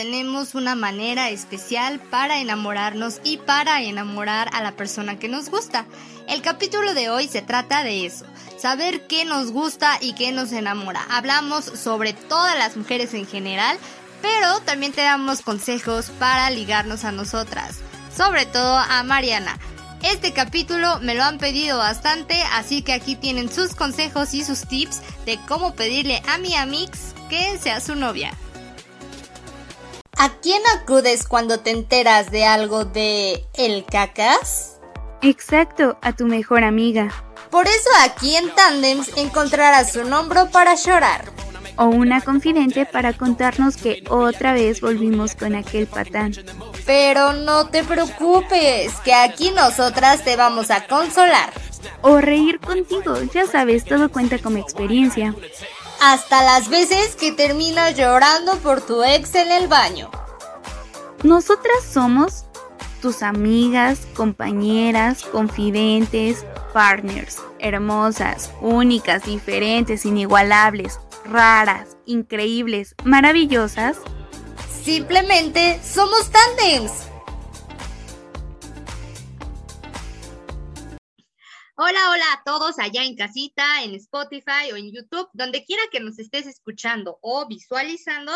tenemos una manera especial para enamorarnos y para enamorar a la persona que nos gusta. El capítulo de hoy se trata de eso, saber qué nos gusta y qué nos enamora. Hablamos sobre todas las mujeres en general, pero también te damos consejos para ligarnos a nosotras, sobre todo a Mariana. Este capítulo me lo han pedido bastante, así que aquí tienen sus consejos y sus tips de cómo pedirle a mi amix que sea su novia. ¿A quién acudes cuando te enteras de algo de el cacas? Exacto, a tu mejor amiga. Por eso aquí en Tandems encontrarás un hombro para llorar. O una confidente para contarnos que otra vez volvimos con aquel patán. Pero no te preocupes, que aquí nosotras te vamos a consolar. O reír contigo, ya sabes, todo cuenta como experiencia. Hasta las veces que terminas llorando por tu ex en el baño. Nosotras somos tus amigas, compañeras, confidentes, partners, hermosas, únicas, diferentes, inigualables, raras, increíbles, maravillosas. Simplemente somos tandems. Hola, hola a todos allá en casita, en Spotify o en YouTube, donde quiera que nos estés escuchando o visualizando.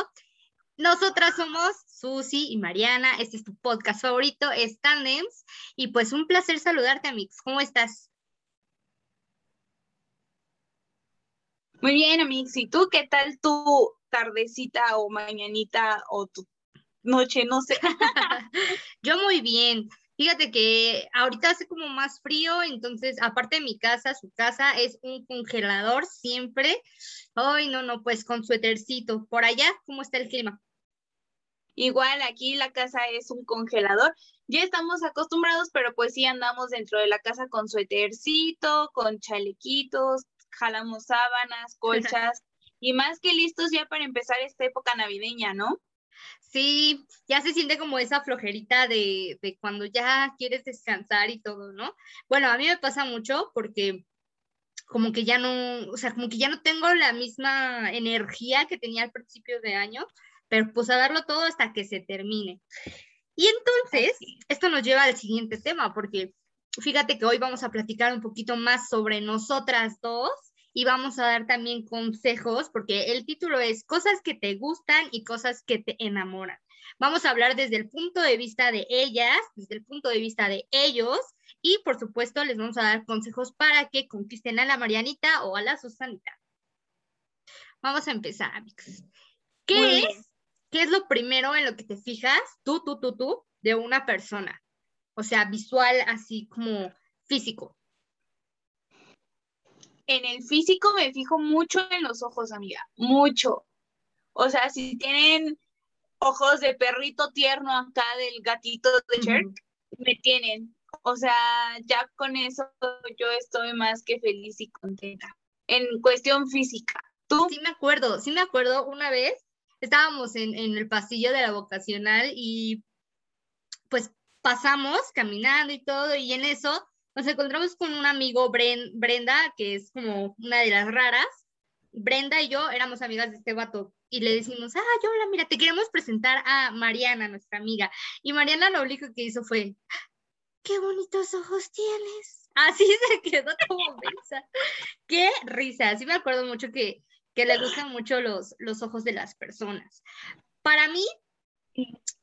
Nosotras somos Susi y Mariana. Este es tu podcast favorito, es Tandems. Y pues un placer saludarte, Amix. ¿Cómo estás? Muy bien, Amix. ¿Y tú qué tal tu tardecita o mañanita o tu noche? No sé. Yo muy bien. Fíjate que ahorita hace como más frío, entonces aparte de mi casa, su casa es un congelador siempre. Ay, no, no, pues con suétercito. Por allá, ¿cómo está el clima? Igual aquí la casa es un congelador. Ya estamos acostumbrados, pero pues sí andamos dentro de la casa con suétercito, con chalequitos, jalamos sábanas, colchas y más que listos ya para empezar esta época navideña, ¿no? Sí, ya se siente como esa flojerita de, de cuando ya quieres descansar y todo, ¿no? Bueno, a mí me pasa mucho porque como que ya no, o sea, como que ya no tengo la misma energía que tenía al principio de año, pero pues a darlo todo hasta que se termine. Y entonces, esto nos lleva al siguiente tema, porque fíjate que hoy vamos a platicar un poquito más sobre nosotras dos y vamos a dar también consejos, porque el título es Cosas que te gustan y cosas que te enamoran. Vamos a hablar desde el punto de vista de ellas, desde el punto de vista de ellos, y por supuesto les vamos a dar consejos para que conquisten a la Marianita o a la Susanita. Vamos a empezar, amigos. ¿Qué es, ¿Qué es lo primero en lo que te fijas, tú, tú, tú, tú, de una persona? O sea, visual, así como físico. En el físico me fijo mucho en los ojos, amiga, mucho. O sea, si tienen ojos de perrito tierno acá del gatito de Cher, me tienen. O sea, ya con eso yo estoy más que feliz y contenta. En cuestión física. ¿Tú? Sí me acuerdo, sí me acuerdo una vez, estábamos en, en el pasillo de la vocacional y pues pasamos caminando y todo, y en eso nos encontramos con un amigo, Brenda, que es como una de las raras. Brenda y yo éramos amigas de este vato y le decimos, ah, yo, hola, mira, te queremos presentar a Mariana, nuestra amiga. Y Mariana lo único que hizo fue, qué bonitos ojos tienes. Así se quedó como mensa. Qué risa. Sí me acuerdo mucho que, que le gustan mucho los, los ojos de las personas. Para mí,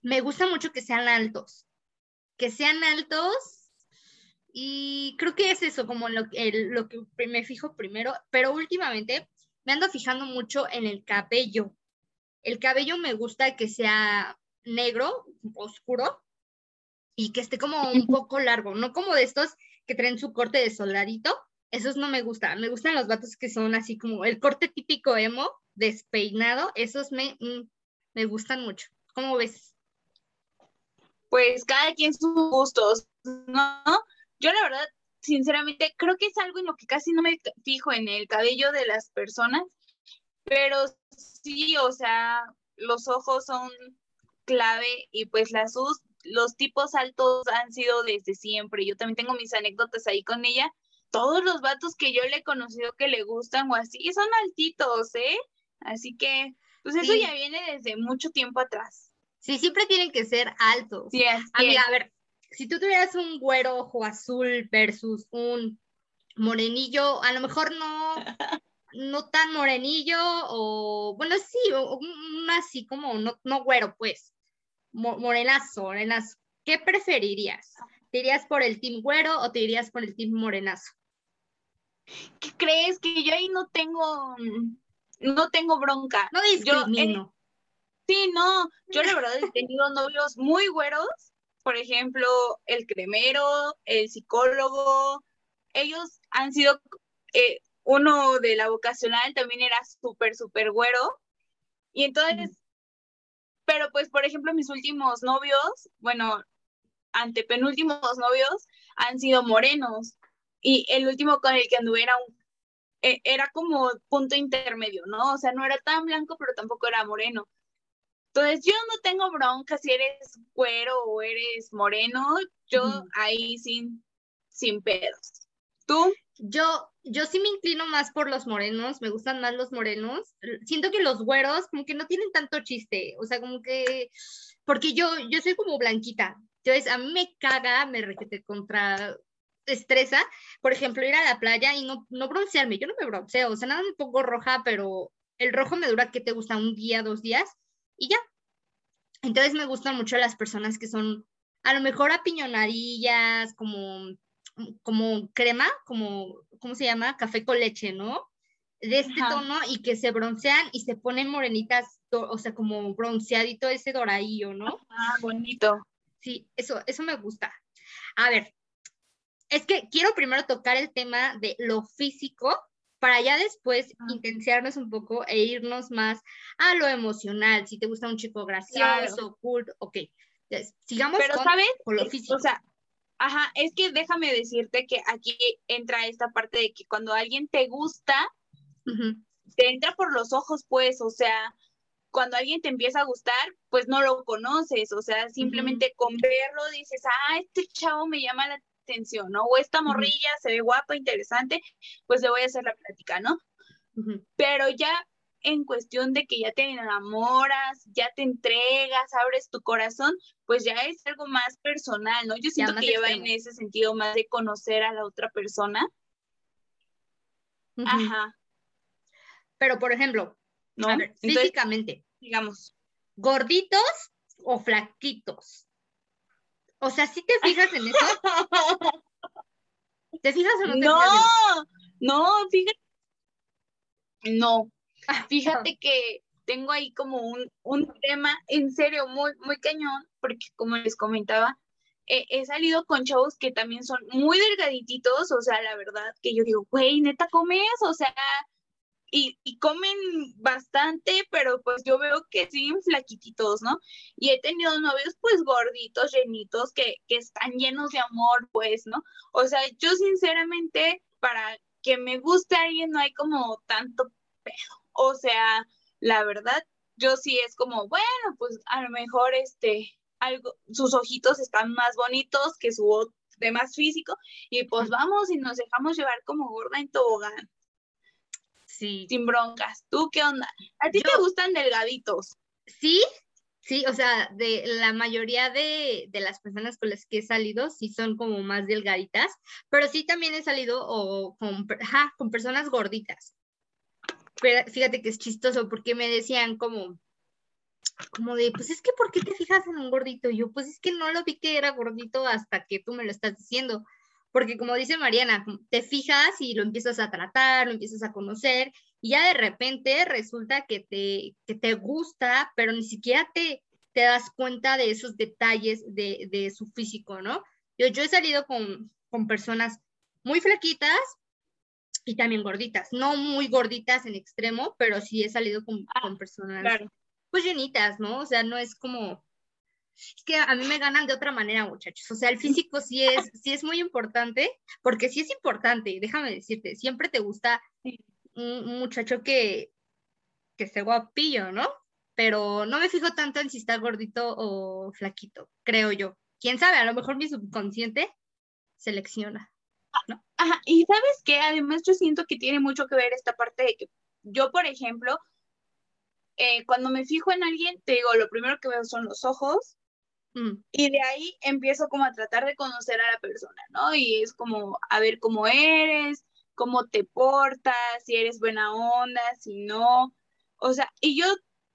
me gusta mucho que sean altos. Que sean altos y creo que es eso, como lo, lo que me fijo primero, pero últimamente me ando fijando mucho en el cabello. El cabello me gusta que sea negro, oscuro, y que esté como un poco largo, no como de estos que traen su corte de soldadito. Esos no me gustan. Me gustan los vatos que son así como el corte típico emo, despeinado. Esos me, mm, me gustan mucho. ¿Cómo ves? Pues cada quien sus gustos, ¿no? Yo la verdad, sinceramente, creo que es algo en lo que casi no me fijo en el cabello de las personas, pero sí, o sea, los ojos son clave y pues las sus, los tipos altos han sido desde siempre. Yo también tengo mis anécdotas ahí con ella. Todos los vatos que yo le he conocido que le gustan o así son altitos, ¿eh? Así que, pues eso ya viene desde mucho tiempo atrás. Sí, siempre tienen que ser altos. Sí, Amiga, es. a ver, si tú tuvieras un güero ojo azul versus un morenillo, a lo mejor no, no tan morenillo, o bueno, sí, un así como, no, no güero, pues, mo- morenazo, morenazo. ¿Qué preferirías? ¿Te irías por el team güero o te irías por el team morenazo? ¿Qué crees? Que yo ahí no tengo, mm, no tengo bronca. No Yo, eh, discrimino. Sí, no, yo la verdad he tenido novios muy güeros, por ejemplo, el cremero, el psicólogo, ellos han sido, eh, uno de la vocacional también era súper, súper güero, y entonces, pero pues, por ejemplo, mis últimos novios, bueno, antepenúltimos novios han sido morenos, y el último con el que anduve era un, eh, era como punto intermedio, ¿no? O sea, no era tan blanco, pero tampoco era moreno. Entonces, yo no tengo bronca si eres güero o eres moreno, yo ahí sin, sin pedos. ¿Tú? Yo, yo sí me inclino más por los morenos, me gustan más los morenos. Siento que los güeros como que no tienen tanto chiste, o sea, como que, porque yo, yo soy como blanquita, entonces a mí me caga, me requete contra estresa, por ejemplo, ir a la playa y no, no broncearme, yo no me bronceo, o sea, nada me pongo roja, pero el rojo me dura, ¿qué te gusta? Un día, dos días, y ya. Entonces me gustan mucho las personas que son a lo mejor apiñonadillas, como como crema, como, ¿cómo se llama? Café con leche, ¿no? De este Ajá. tono y que se broncean y se ponen morenitas, o sea, como bronceadito ese doradillo, ¿no? Ah, bonito. Sí, eso, eso me gusta. A ver, es que quiero primero tocar el tema de lo físico para ya después Ah. intensiarnos un poco e irnos más a lo emocional. Si te gusta un chico gracioso, cool, ok. Entonces, sigamos Pero, con, ¿sabes? con lo Es- físico. O sea, ajá, es que déjame decirte que aquí entra esta parte de que cuando alguien te gusta, te entra por los ojos, pues, o sea, cuando alguien te empieza a gustar, pues no lo conoces, o sea, simplemente con verlo dices, ah, este chavo me llama la atención, ¿no? O esta morrilla se ve guapa, interesante, pues le voy a hacer la plática, ¿no? Pero ya en cuestión de que ya te enamoras, ya te entregas, abres tu corazón, pues ya es algo más personal, ¿no? Yo siento que lleva en ese sentido más de conocer a la otra persona. Ajá, Pero, por ejemplo, ¿no? a ver, Entonces, físicamente, digamos, ¿gorditos o flaquitos? O sea, si te fijas en eso? ¿Te fijas o no te no, fijas no, fíjate, no, en fíjate que tengo ahí como un, un tema en serio muy, muy cañón, porque como les comentaba, eh, he salido con chavos que también son muy delgadititos, o sea, la verdad que yo digo, güey, neta comes, o sea, y, y comen bastante, pero pues yo veo que siguen flaquititos, ¿no? Y he tenido novios pues gorditos, llenitos, que, que están llenos de amor, pues, ¿no? O sea, yo sinceramente, para que me guste alguien no hay como tanto pedo. O sea, la verdad, yo sí es como, bueno, pues a lo mejor este, algo, sus ojitos están más bonitos que su demás físico, y pues vamos y nos dejamos llevar como gorda en tobogán, Sí, sin broncas. ¿Tú qué onda? ¿A ti te gustan delgaditos? sí, sí, o sea, de la mayoría de, de las personas con las que he salido, sí son como más delgaditas, pero sí también he salido o con, ajá, con personas gorditas. Pero fíjate que es chistoso porque me decían como, como de, pues es que ¿por qué te fijas en un gordito? Y yo, pues es que no lo vi que era gordito hasta que tú me lo estás diciendo. Porque como dice Mariana, te fijas y lo empiezas a tratar, lo empiezas a conocer y ya de repente resulta que te, que te gusta, pero ni siquiera te, te das cuenta de esos detalles de, de su físico, ¿no? Yo, yo he salido con, con personas muy flaquitas y también gorditas, no muy gorditas en extremo, pero sí he salido con, Ah, con personas Claro. pues llenitas, ¿no? O sea, no es como, es que a mí me ganan de otra manera, muchachos. O sea, el físico sí es, sí es muy importante, porque sí es importante, déjame decirte, siempre te gusta un, muchacho que, que esté guapillo, ¿no? Pero no me fijo tanto en si está gordito o flaquito, creo yo. Quién sabe, a lo mejor mi subconsciente selecciona. Ajá, y sabes que además yo siento que tiene mucho que ver esta parte de que yo, por ejemplo, eh, cuando me fijo en alguien, te digo, lo primero que veo son los ojos. Y de ahí empiezo como a tratar de conocer a la persona, ¿no? Y es como a ver cómo eres, cómo te portas, si eres buena onda, si no. O sea, y yo,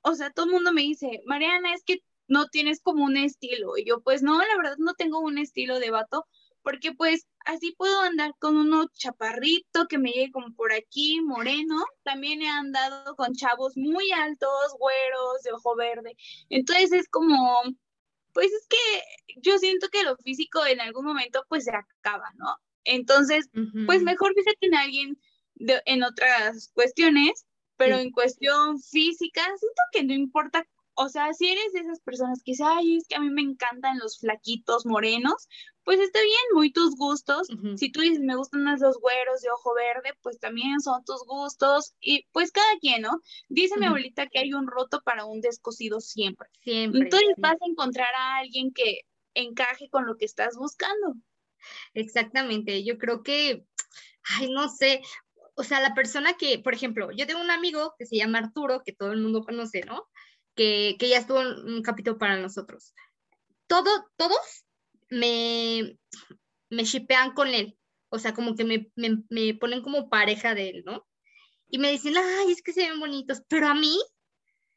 o sea, todo el mundo me dice, Mariana, es que no tienes como un estilo. Y yo, pues no, la verdad no tengo un estilo de vato, porque pues así puedo andar con uno chaparrito que me llegue como por aquí, moreno. También he andado con chavos muy altos, güeros, de ojo verde. Entonces es como, pues es que yo siento que lo físico en algún momento pues se acaba, ¿no? Entonces, pues mejor fíjate en alguien de- en otras cuestiones, pero Sí. en cuestión física, siento que no importa, o sea, si eres de esas personas que dicen, ay, es que a mí me encantan los flaquitos morenos, pues está bien, muy tus gustos. Si tú dices, me gustan más los güeros de ojo verde, pues también son tus gustos y pues cada quien, ¿no? Dice mi abuelita que hay un roto para un descosido siempre. Siempre. Entonces sí. vas a encontrar a alguien que encaje con lo que estás buscando. Exactamente, yo creo que, ay, no sé, o sea, la persona que, por ejemplo, yo tengo un amigo que se llama Arturo, que todo el mundo conoce, ¿no? Que, que ya estuvo en un capítulo para nosotros. Todo, todos me, me shipean con él, o sea, como que me, me, me ponen como pareja de él, ¿no? Y me dicen, ay, es que se ven bonitos, pero a mí,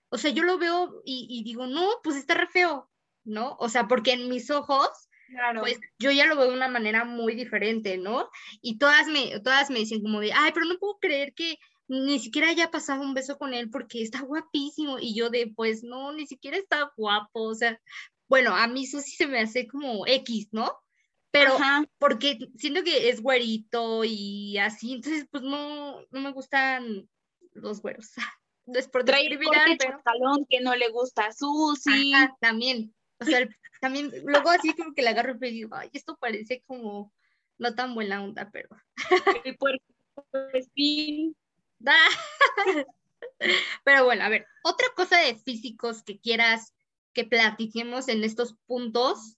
o sea, yo lo veo y, y digo, no, pues está re feo, ¿no? O sea, porque en mis ojos Claro. pues yo ya lo veo de una manera muy diferente, ¿no? Y todas me, todas me dicen como de, ay, pero no puedo creer que ni siquiera haya pasado un beso con él porque está guapísimo. Y yo de, pues no, ni siquiera está guapo. O sea, bueno, a mí sí se me hace como X, ¿no? Pero Ajá. porque siento que es güerito y así, entonces pues no, no me gustan los güeros. No es por Trae el pero... que no le gusta a Susi. Ajá, también. O sea, el- también, luego así como que le agarro y digo, ay, esto parece como no tan buena onda, pero. El puerco espín. Pero bueno, a ver, otra cosa de físicos que quieras que platiquemos en estos puntos.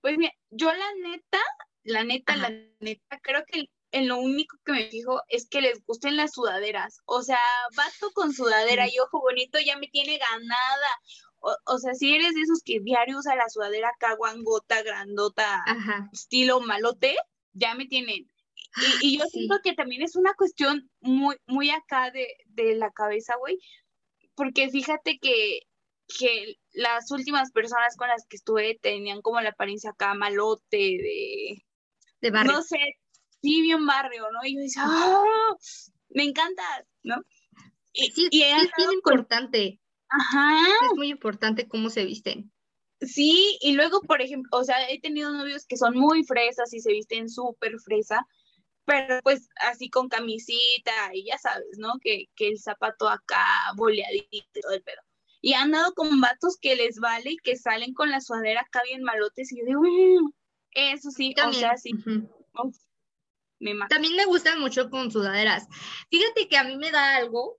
Pues mira, yo la neta, la neta, Ajá. la neta, creo que en lo único que me fijo es que les gusten las sudaderas. O sea, vato con sudadera y ojo bonito ya me tiene ganada. O, o sea, si eres de esos que diario usa la sudadera acá guangota, grandota, Ajá. estilo malote, ya me tienen. Y, y yo Sí. siento que también es una cuestión muy, muy acá de, de la cabeza, güey, porque fíjate que, que las últimas personas con las que estuve tenían como la apariencia acá malote, de, De barrio. no sé, sí, bien barrio, ¿no? Y yo decía, ¡ah! Me encanta, ¿no? Y, Sí, y es bien importante. Ajá, Es muy importante cómo se visten. Sí, y luego, por ejemplo, o sea, he tenido novios que son muy fresas y se visten súper fresa, pero pues así con camisita y ya sabes, ¿no? Que, que el zapato acá boleadito y todo el pedo. Y han dado con vatos que les vale y que salen con la sudadera acá bien malotes y yo digo, "Mm, eso sí, o También. sea, sí, me mata. También me gustan mucho con sudaderas. Fíjate que a mí me da algo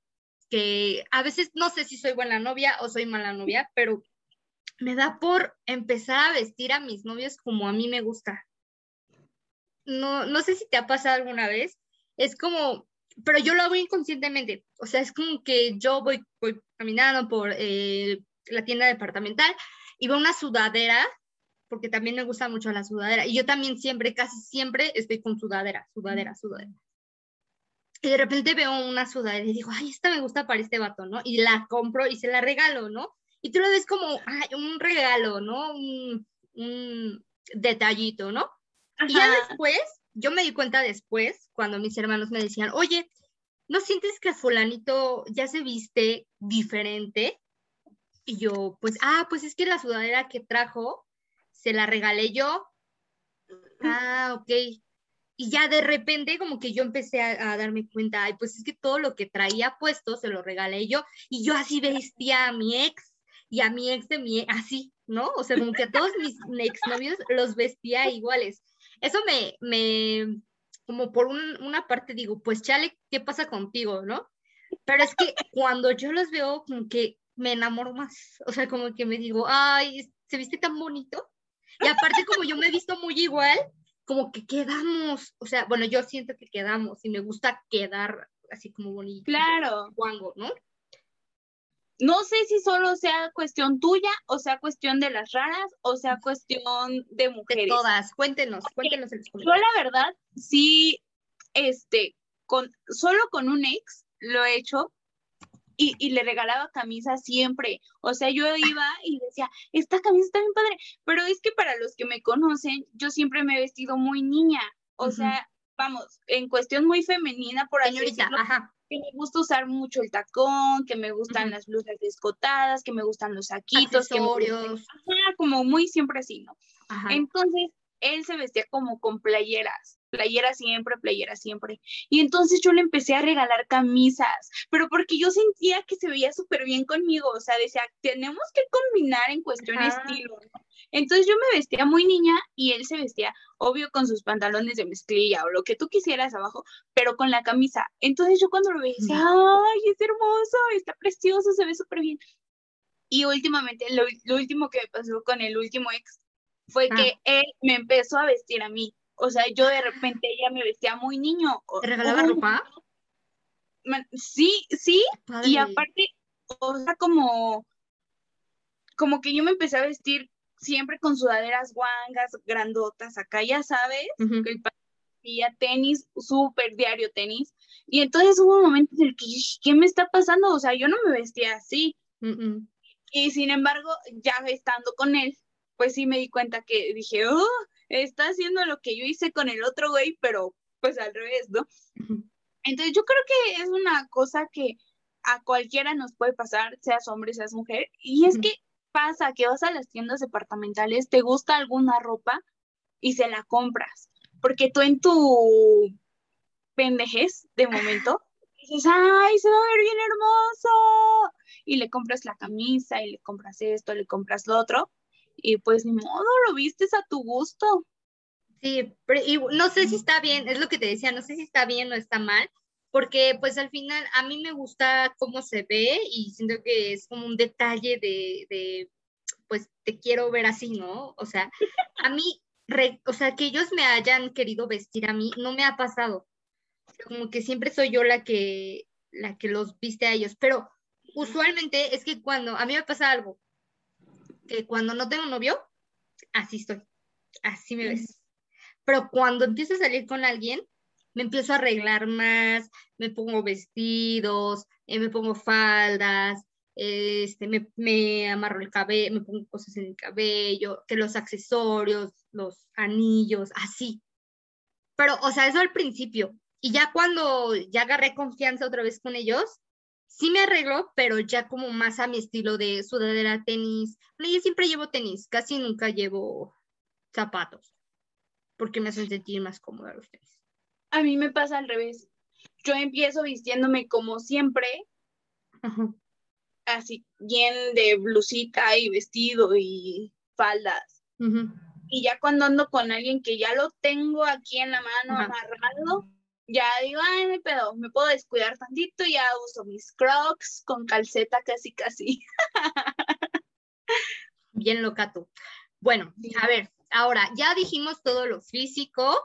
que a veces no sé si soy buena novia o soy mala novia, pero me da por empezar a vestir a mis novios como a mí me gusta. No, no sé si te ha pasado alguna vez. Es como, pero yo lo hago inconscientemente. O sea, es como que yo voy, voy caminando por eh, la tienda departamental y veo una sudadera, porque también me gusta mucho la sudadera. Y yo también siempre, casi siempre estoy con sudadera, sudadera, sudadera. Y de repente veo una sudadera y digo, ay, esta me gusta para este vato, ¿no? Y la compro y se la regalo, ¿no? Y tú lo ves como, ay, un regalo, ¿no? Un, un detallito, ¿no? Y ya después, yo me di cuenta después, cuando mis hermanos me decían, oye, ¿no sientes que fulanito ya se viste diferente? Y yo, pues, ah, pues es que la sudadera que trajo, se la regalé yo. Ah, ok. Y ya de repente como que yo empecé a, a darme cuenta, ay, pues es que todo lo que traía puesto se lo regalé yo. Y yo así vestía a mi ex y a mi ex de mi ex, así, ¿no? O sea, como que a todos mis exnovios los vestía iguales. Eso me, me, como por un- una parte digo, pues chale, ¿qué pasa contigo, no? Pero es que cuando yo los veo, como que me enamoro más. O sea, como que me digo, ay, se viste tan bonito. Y aparte, como yo me he visto muy igual, como que quedamos. O sea, bueno, yo siento que quedamos y me gusta quedar así como bonito. Claro. Guango, ¿no? No sé si solo sea cuestión tuya, o sea cuestión de las raras, o sea cuestión de De mujeres. todas. Cuéntenos, cuéntenos en los Yo la verdad, sí, este, con, solo con un ex lo he hecho y, y le regalaba camisas siempre. O sea, yo iba y decía, esta camisa está bien padre, pero es que para los que me conocen, yo siempre me he vestido muy niña. O sea, vamos, en cuestión muy femenina, por así Señorita, decirlo, ajá. Que me gusta usar mucho el tacón, que me gustan las blusas descotadas, que me gustan los saquitos, que me gustan- como muy siempre así, ¿no? Ajá. Entonces, él se vestía como con playeras, playeras siempre, playeras siempre. Y entonces yo le empecé a regalar camisas, pero porque yo sentía que se veía súper bien conmigo, o sea, decía, tenemos que combinar en cuestión Ajá. estilo, ¿no? Entonces yo me vestía muy niña y él se vestía, obvio, con sus pantalones de mezclilla o lo que tú quisieras abajo, pero con la camisa. Entonces yo cuando lo veía decía, ay, es hermoso, está precioso, se ve súper bien. Y últimamente, lo, lo último que me pasó con el último ex fue Ah. que él me empezó a vestir a mí. O sea, yo de repente ella me vestía muy niño. ¿Te regalaba ropa? Sí, sí, Padre. y aparte, o sea, como, como que yo me empecé a vestir siempre con sudaderas guangas, grandotas, acá ya sabes, Ujú. que el ya tenis, súper diario tenis. Y entonces hubo un momento en el que, ¿qué me está pasando? O sea, yo no me vestía así. Y sin embargo, ya estando con él, pues sí me di cuenta que dije, oh, está haciendo lo que yo hice con el otro güey, pero pues al revés, ¿no? Entonces yo creo que es una cosa que a cualquiera nos puede pasar, seas hombre, seas mujer, y es que pasa que vas a las tiendas departamentales, te gusta alguna ropa y se la compras, porque tú en tu pendejez de momento dices, ay, se va a ver bien hermoso, y le compras la camisa, y le compras esto, le compras lo otro, y pues ni modo, lo vistes a tu gusto. Sí, pero y no sé si está bien, es lo que te decía, no sé si está bien o está mal, porque pues al final a mí me gusta cómo se ve y siento que es como un detalle de, de pues te quiero ver así, ¿no? O sea, a mí, re- o sea, que ellos me hayan querido vestir a mí, no me ha pasado. Como que siempre soy yo la que, la que los viste a ellos, pero usualmente es que cuando, a mí me pasa algo, que cuando no tengo novio, así estoy, así me ves. Pero cuando empiezo a salir con alguien, me empiezo a arreglar más, me pongo vestidos, eh, me pongo faldas, este, me, me amarro el cabello, me pongo cosas en el cabello, que los accesorios, los anillos, así. Pero, o sea, eso al principio. Y ya cuando ya agarré confianza otra vez con ellos, sí me arreglo, pero ya como más a mi estilo de sudadera, tenis. Bueno, yo siempre llevo tenis, casi nunca llevo zapatos, porque me hacen sentir más cómoda los tenis. A mí me pasa al revés. Yo empiezo vistiéndome como siempre, Ajá. así bien de blusita y vestido y faldas. Y ya cuando ando con alguien que ya lo tengo aquí en la mano Ajá. amarrado, ya digo, ay, hay pedo, me puedo descuidar tantito, ya uso mis crocs con calceta casi casi. Bien loca tú. Bueno, a ver, ahora ya dijimos todo lo físico.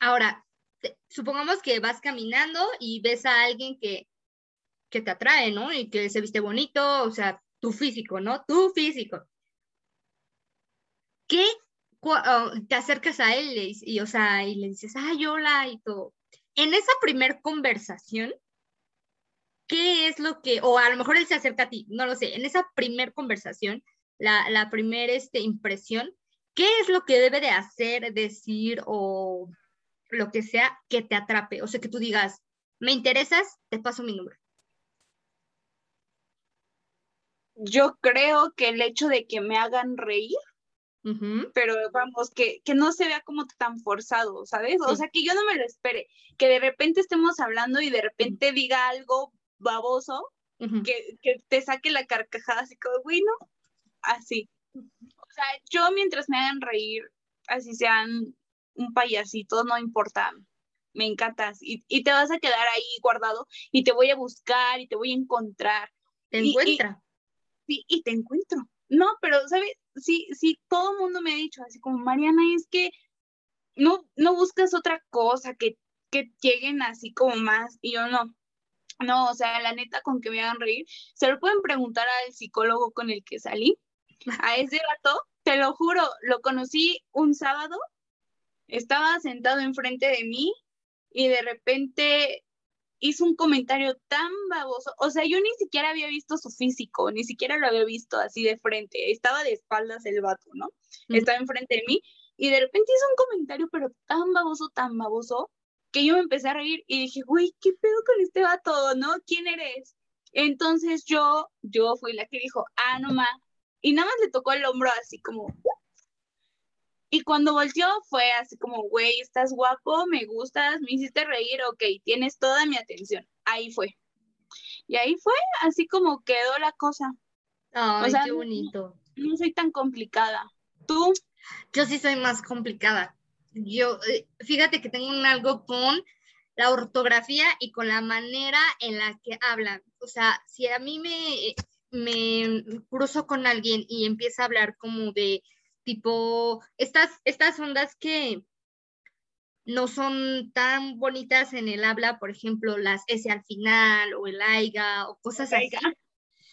ahora, te- supongamos que vas caminando y ves a alguien que, que te atrae, ¿no? Y que se viste bonito, o sea, tu físico, ¿no? Tu físico. ¿Qué te acercas a él y, o sea, y le dices, ay, hola, y todo. En esa primer conversación, ¿qué es lo que, o a lo mejor él se acerca a ti, no lo sé, en esa primer conversación, la, la primera este, impresión, ¿qué es lo que debe de hacer, decir o lo que sea que te atrape? O sea, que tú digas, me interesas, te paso mi número. Yo creo que el hecho de que me hagan reír, Pero vamos, que, que no se vea como tan forzado, ¿sabes? O Sí. sea, que yo no me lo espere, que de repente estemos hablando y de repente diga algo baboso, que, que te saque la carcajada así como, güey, no, así. O sea, yo mientras me hagan reír, así sean un payasito, no importa, me encantas. Y, y te vas a quedar ahí guardado y te voy a buscar y te voy a encontrar. Te y- y- encuentra. Sí, y te encuentro. No, pero, ¿sabes? Sí, sí, todo el mundo me ha dicho así como, Mariana, es que no, no buscas otra cosa, que que lleguen así como más y yo no. No, o sea, la neta, con que me hagan reír, se lo pueden preguntar al psicólogo con el que salí. A ese gato, te lo juro, lo conocí un sábado, estaba sentado enfrente de mí y de repente hizo un comentario tan baboso. O sea, yo ni siquiera había visto su físico, ni siquiera lo había visto así de frente. Estaba de espaldas el vato, ¿no? Estaba enfrente de mí y de repente hizo un comentario, pero tan baboso, tan baboso, que yo me empecé a reír y dije, güey, ¿qué pedo con este vato, no? ¿Quién eres? Entonces yo, yo fui la que dijo, ah, no ma. Y nada más le tocó el hombro así como, y cuando volteó fue así como, güey, estás guapo, me gustas, me hiciste reír, ok, tienes toda mi atención. Ahí fue. Y ahí fue, así como quedó la cosa. Ay, qué bonito. No, soy tan complicada. ¿Tú? Yo sí soy más complicada. Yo, eh, fíjate que tengo un algo con la ortografía y con la manera en la que hablan. O sea, si a mí me, me cruzo con alguien y empieza a hablar como de tipo estas, estas ondas que no son tan bonitas en el habla, por ejemplo, las S al final o el AIGA o cosas así.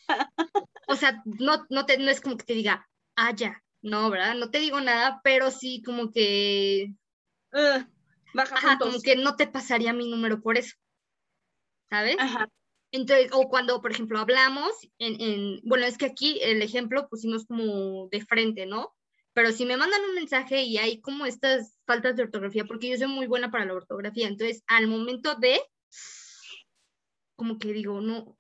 O sea, no, no, te, no es como que te diga, ah, ya, no, ¿verdad? No te digo nada, pero sí como que... baja como que no te pasaría mi número por eso, ¿sabes? Entonces, o cuando, por ejemplo, hablamos, en, en, bueno, es que aquí el ejemplo pusimos como de frente, ¿no? Pero si me mandan un mensaje y hay como estas faltas de ortografía, porque yo soy muy buena para la ortografía, entonces al momento de, como que digo, no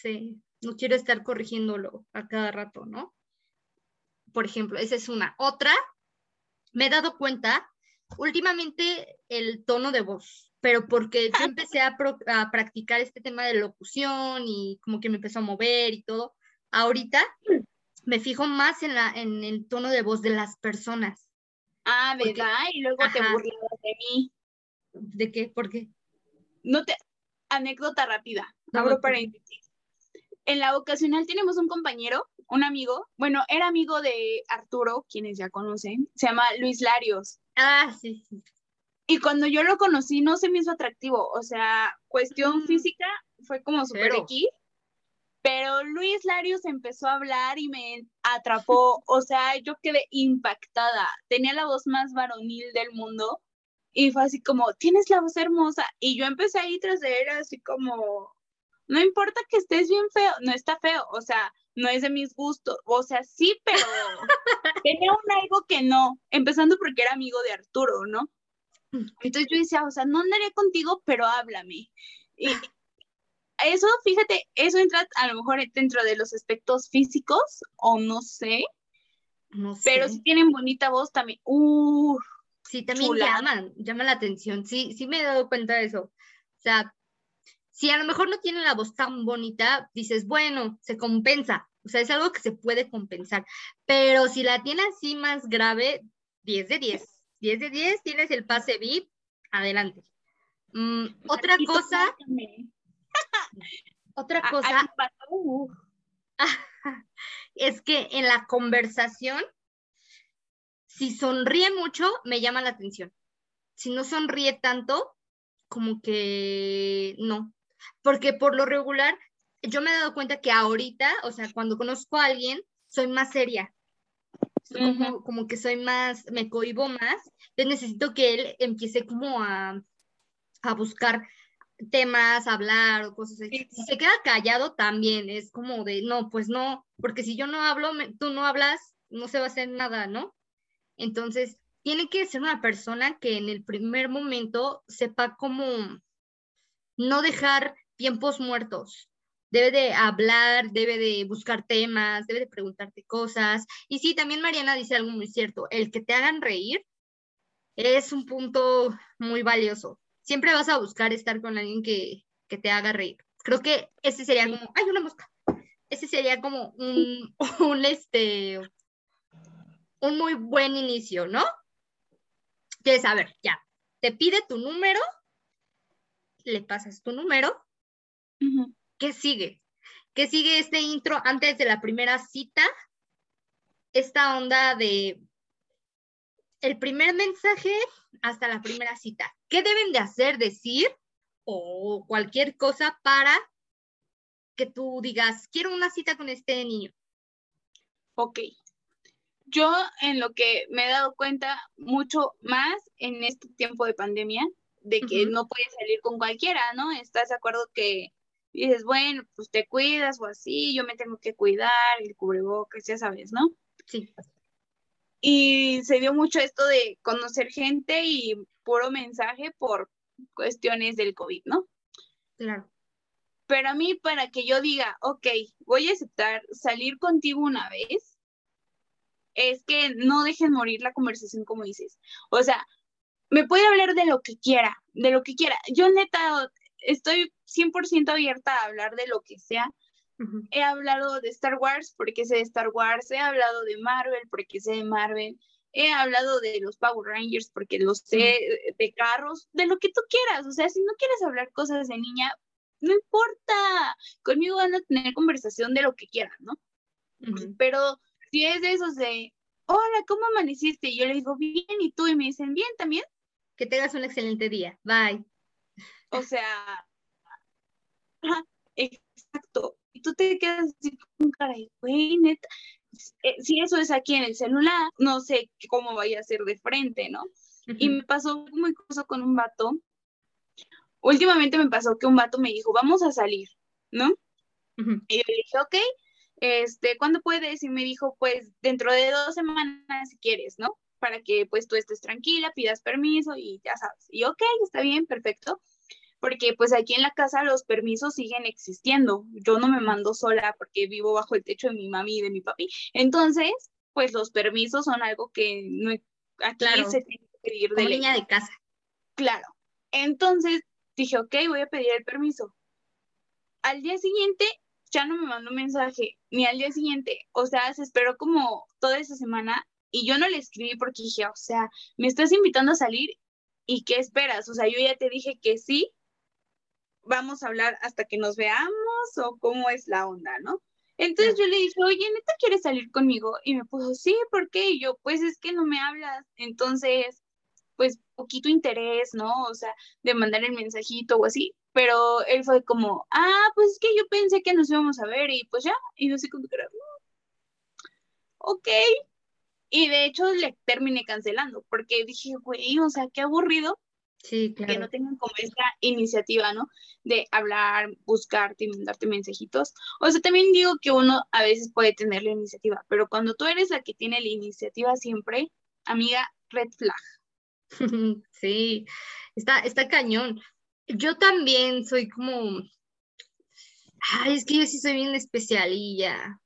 sé, no quiero estar corrigiéndolo a cada rato, ¿no? Por ejemplo, esa es una. Otra, me he dado cuenta últimamente el tono de voz, pero porque yo empecé a, a, practicar este tema de locución y como que me empezó a mover y todo, ahorita me fijo más en, la, en el tono de voz de las personas. Ah, ¿verdad? y luego te burlabas de mí. ¿De qué? ¿Por qué? No te... Anécdota rápida. Abro paréntesis. En la vocacional tenemos un compañero, un amigo, bueno, era amigo de Arturo, quienes ya conocen, se llama Luis Larios. Ah, sí, sí. Y cuando yo lo conocí, no se me hizo atractivo, o sea, cuestión mm. física fue como súper X, pero Luis Larios empezó a hablar y me atrapó, o sea, yo quedé impactada. Tenía la voz más varonil del mundo y fue así como, tienes la voz hermosa. Y yo empecé ahí tras de él así como, no importa que estés bien feo, no está feo, o sea, no es de mis gustos, o sea, sí, pero tenía un algo que no, empezando porque era amigo de Arturo, ¿no? Entonces yo decía, o sea, no andaría contigo, pero háblame. Y, eso, fíjate, eso entra a lo mejor dentro de los aspectos físicos o no sé. No sé. Pero si tienen bonita voz también. Uh, sí, también llaman, llaman la atención. Sí, sí me he dado cuenta de eso. O sea, si a lo mejor no tienen la voz tan bonita, dices, bueno, se compensa. O sea, es algo que se puede compensar. Pero si la tiene así más grave, 10 de 10. 10 de 10, tienes el pase VIP, adelante. Mm, otra cosa, otra cosa es que en la conversación, si sonríe mucho, me llama la atención. Si no sonríe tanto, como que no. Porque por lo regular, yo me he dado cuenta que ahorita, o sea, cuando conozco a alguien, soy más seria. como, como, que soy más, me cohibo más. Entonces necesito que él empiece como a, a buscar temas, hablar o cosas así. Si se queda callado también es como de, no, pues no, porque si yo no hablo, tú no hablas, no se va a hacer nada, ¿no? Entonces, tiene que ser una persona que en el primer momento sepa cómo no dejar tiempos muertos. Debe de hablar, debe de buscar temas, debe de preguntarte cosas. Y sí, también Mariana dice algo muy cierto, el que te hagan reír es un punto muy valioso siempre vas a buscar estar con alguien que, te haga reír. Creo que ese sería como, ay, una mosca. Ese sería como un, un, este, un muy buen inicio, ¿no? Que a ver, ya, te pide tu número, le pasas tu número, ¿qué sigue? ¿Qué sigue este intro antes de la primera cita? Esta onda de el primer mensaje hasta la primera cita. ¿Qué deben de hacer, decir o cualquier cosa para que tú digas, quiero una cita con este niño? Ok. Yo en lo que me he dado cuenta mucho más en este tiempo de pandemia, de que no puedes salir con cualquiera, ¿no? ¿Estás de acuerdo que dices, bueno, pues te cuidas o así, yo me tengo que cuidar, el cubrebocas, ya sabes, ¿no? Sí. Y se dio mucho esto de conocer gente y puro mensaje por cuestiones del COVID, ¿no? Claro. Pero a mí, para que yo diga, ok, voy a aceptar salir contigo una vez, es que no dejen morir la conversación como dices. O sea, me puede hablar de lo que quiera, de lo que quiera. Yo neta estoy 100% abierta a hablar de lo que sea. He hablado de Star Wars porque sé de Star Wars, he hablado de Marvel porque sé de Marvel, he hablado de los Power Rangers porque los sé, de carros, de lo que tú quieras. O sea, si no quieres hablar cosas de niña, no importa. Conmigo van a tener conversación de lo que quieran, ¿no? Pero si es de esos de, hola, ¿cómo amaneciste? Y yo le digo, bien, ¿y tú? Y me dicen, bien, también. Que tengas un excelente día. Bye. O sea, exacto. Y tú te quedas así con cara de, güey, neta. Eh, si eso es aquí en el celular, no sé cómo vaya a ser de frente, ¿no? Y me pasó muy cosa con un vato. Últimamente me pasó que un vato me dijo, vamos a salir, ¿no? Y yo le dije, ok, este, ¿cuándo puedes? Y me dijo, pues dentro de dos semanas si quieres, ¿no? Para que pues tú estés tranquila, pidas permiso y ya sabes. Y ok, está bien, perfecto. Porque pues aquí en la casa los permisos siguen existiendo. Yo no me mando sola porque vivo bajo el techo de mi mami y de mi papi. Entonces, pues los permisos son algo que no, aquí se tiene que pedir de niña de casa. Claro. Entonces dije, ok, voy a pedir el permiso. Al día siguiente ya no me mandó mensaje, ni al día siguiente. O sea, se esperó como toda esa semana y yo no le escribí porque dije, o sea, me estás invitando a salir y ¿qué esperas? O sea, yo ya te dije que sí, vamos a hablar hasta que nos veamos o cómo es la onda, ¿no? Entonces yo le dije, oye, ¿neta quieres salir conmigo? Y me puso, sí, ¿por qué? Y yo, pues es que no me hablas. Entonces, pues poquito interés, ¿no? O sea, de mandar el mensajito o así pero él fue como, ah, pues es que yo pensé que nos íbamos a ver y pues ya, y no sé cómo era, ok. Y de hecho le terminé cancelando porque dije, güey, o sea, qué aburrido Sí, claro. Que no tengan como esta iniciativa, ¿no? De hablar, buscarte y mandarte mensajitos. O sea, también digo que uno a veces puede tener la iniciativa, pero cuando tú eres la que tiene la iniciativa siempre, amiga, red flag. Sí, está, está cañón yo también soy como, ay, es que yo sí soy bien especial y ya.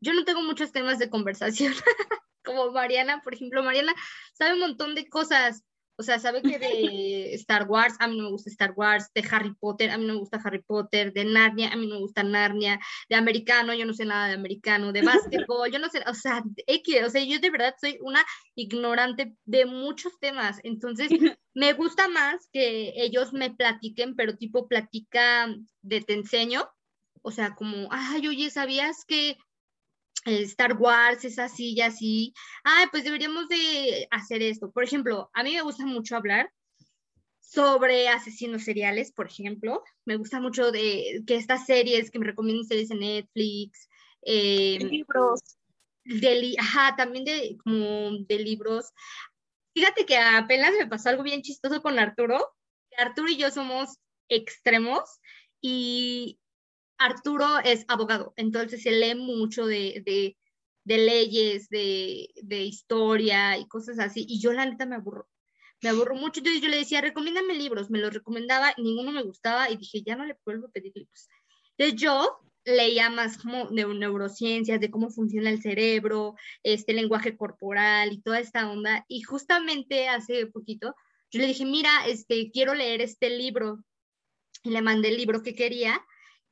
Yo no tengo muchos temas de conversación, como Mariana, por ejemplo, Mariana sabe un montón de cosas, o sea, sabe que de Star Wars, a mí no me gusta Star Wars, de Harry Potter, a mí no me gusta Harry Potter, de Narnia, a mí no me gusta Narnia, de americano, yo no sé nada de americano, de básquetbol, yo no sé, o sea, o sea, yo de verdad soy una ignorante de muchos temas, entonces me gusta más que ellos me platiquen, pero tipo platica de te enseño, o sea, como, ay, oye, ¿sabías que Star Wars es así y así, ay, pues deberíamos de hacer esto. Por ejemplo, a mí me gusta mucho hablar sobre asesinos seriales, por ejemplo. Me gusta mucho de que estas series, que me recomiendan series en Netflix. Eh, libros. De, ajá, también de, como de libros. Fíjate que apenas me pasó algo bien chistoso con Arturo. Arturo y yo somos extremos y Arturo es abogado, entonces se lee mucho de, de, leyes, de, de, historia y cosas así, y yo la neta me aburro, me aburro mucho, entonces yo le decía, recomiéndame libros, me los recomendaba, ninguno me gustaba, y dije, ya no le vuelvo a pedir libros. Entonces yo leía más como de neurociencias, de cómo funciona el cerebro, este lenguaje corporal y toda esta onda, y justamente hace poquito, yo le dije, mira, este, quiero leer este libro, y le mandé el libro que quería,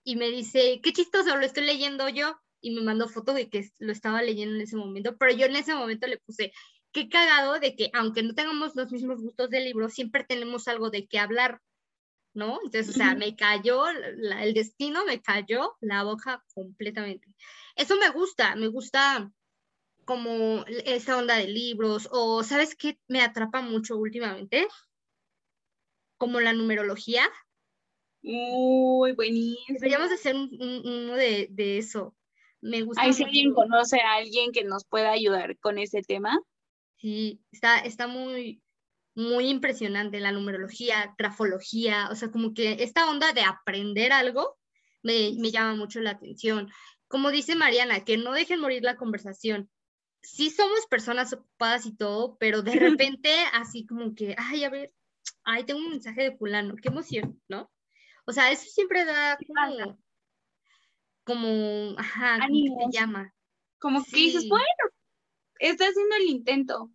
y me dice, qué chistoso, lo estoy leyendo yo, y me mandó foto de que lo estaba leyendo en ese momento, pero yo en ese momento le puse, qué cagado de que aunque no tengamos los mismos gustos del libro, siempre tenemos algo de qué hablar, ¿no? Entonces, o sea, me cayó, el destino me cayó la boca completamente. Eso me gusta, me gusta como esta onda de libros o, ¿sabes qué me atrapa mucho últimamente? Como la numerología. Muy buenísimo. Deberíamos hacer uno de, de, eso. Me gusta. Ahí si alguien conoce a alguien que nos pueda ayudar con ese tema. Sí, está, está muy, muy impresionante la numerología, grafología, o sea, como que esta onda de aprender algo me, me llama mucho la atención. Como dice Mariana, que no dejen morir la conversación. Sí somos personas ocupadas y todo, pero de repente así como que, ay, a ver, ay, tengo un mensaje de fulano, qué emoción, ¿no? O sea, eso siempre da como, como ajá, como te llama. Como que dices, bueno, está haciendo el intento.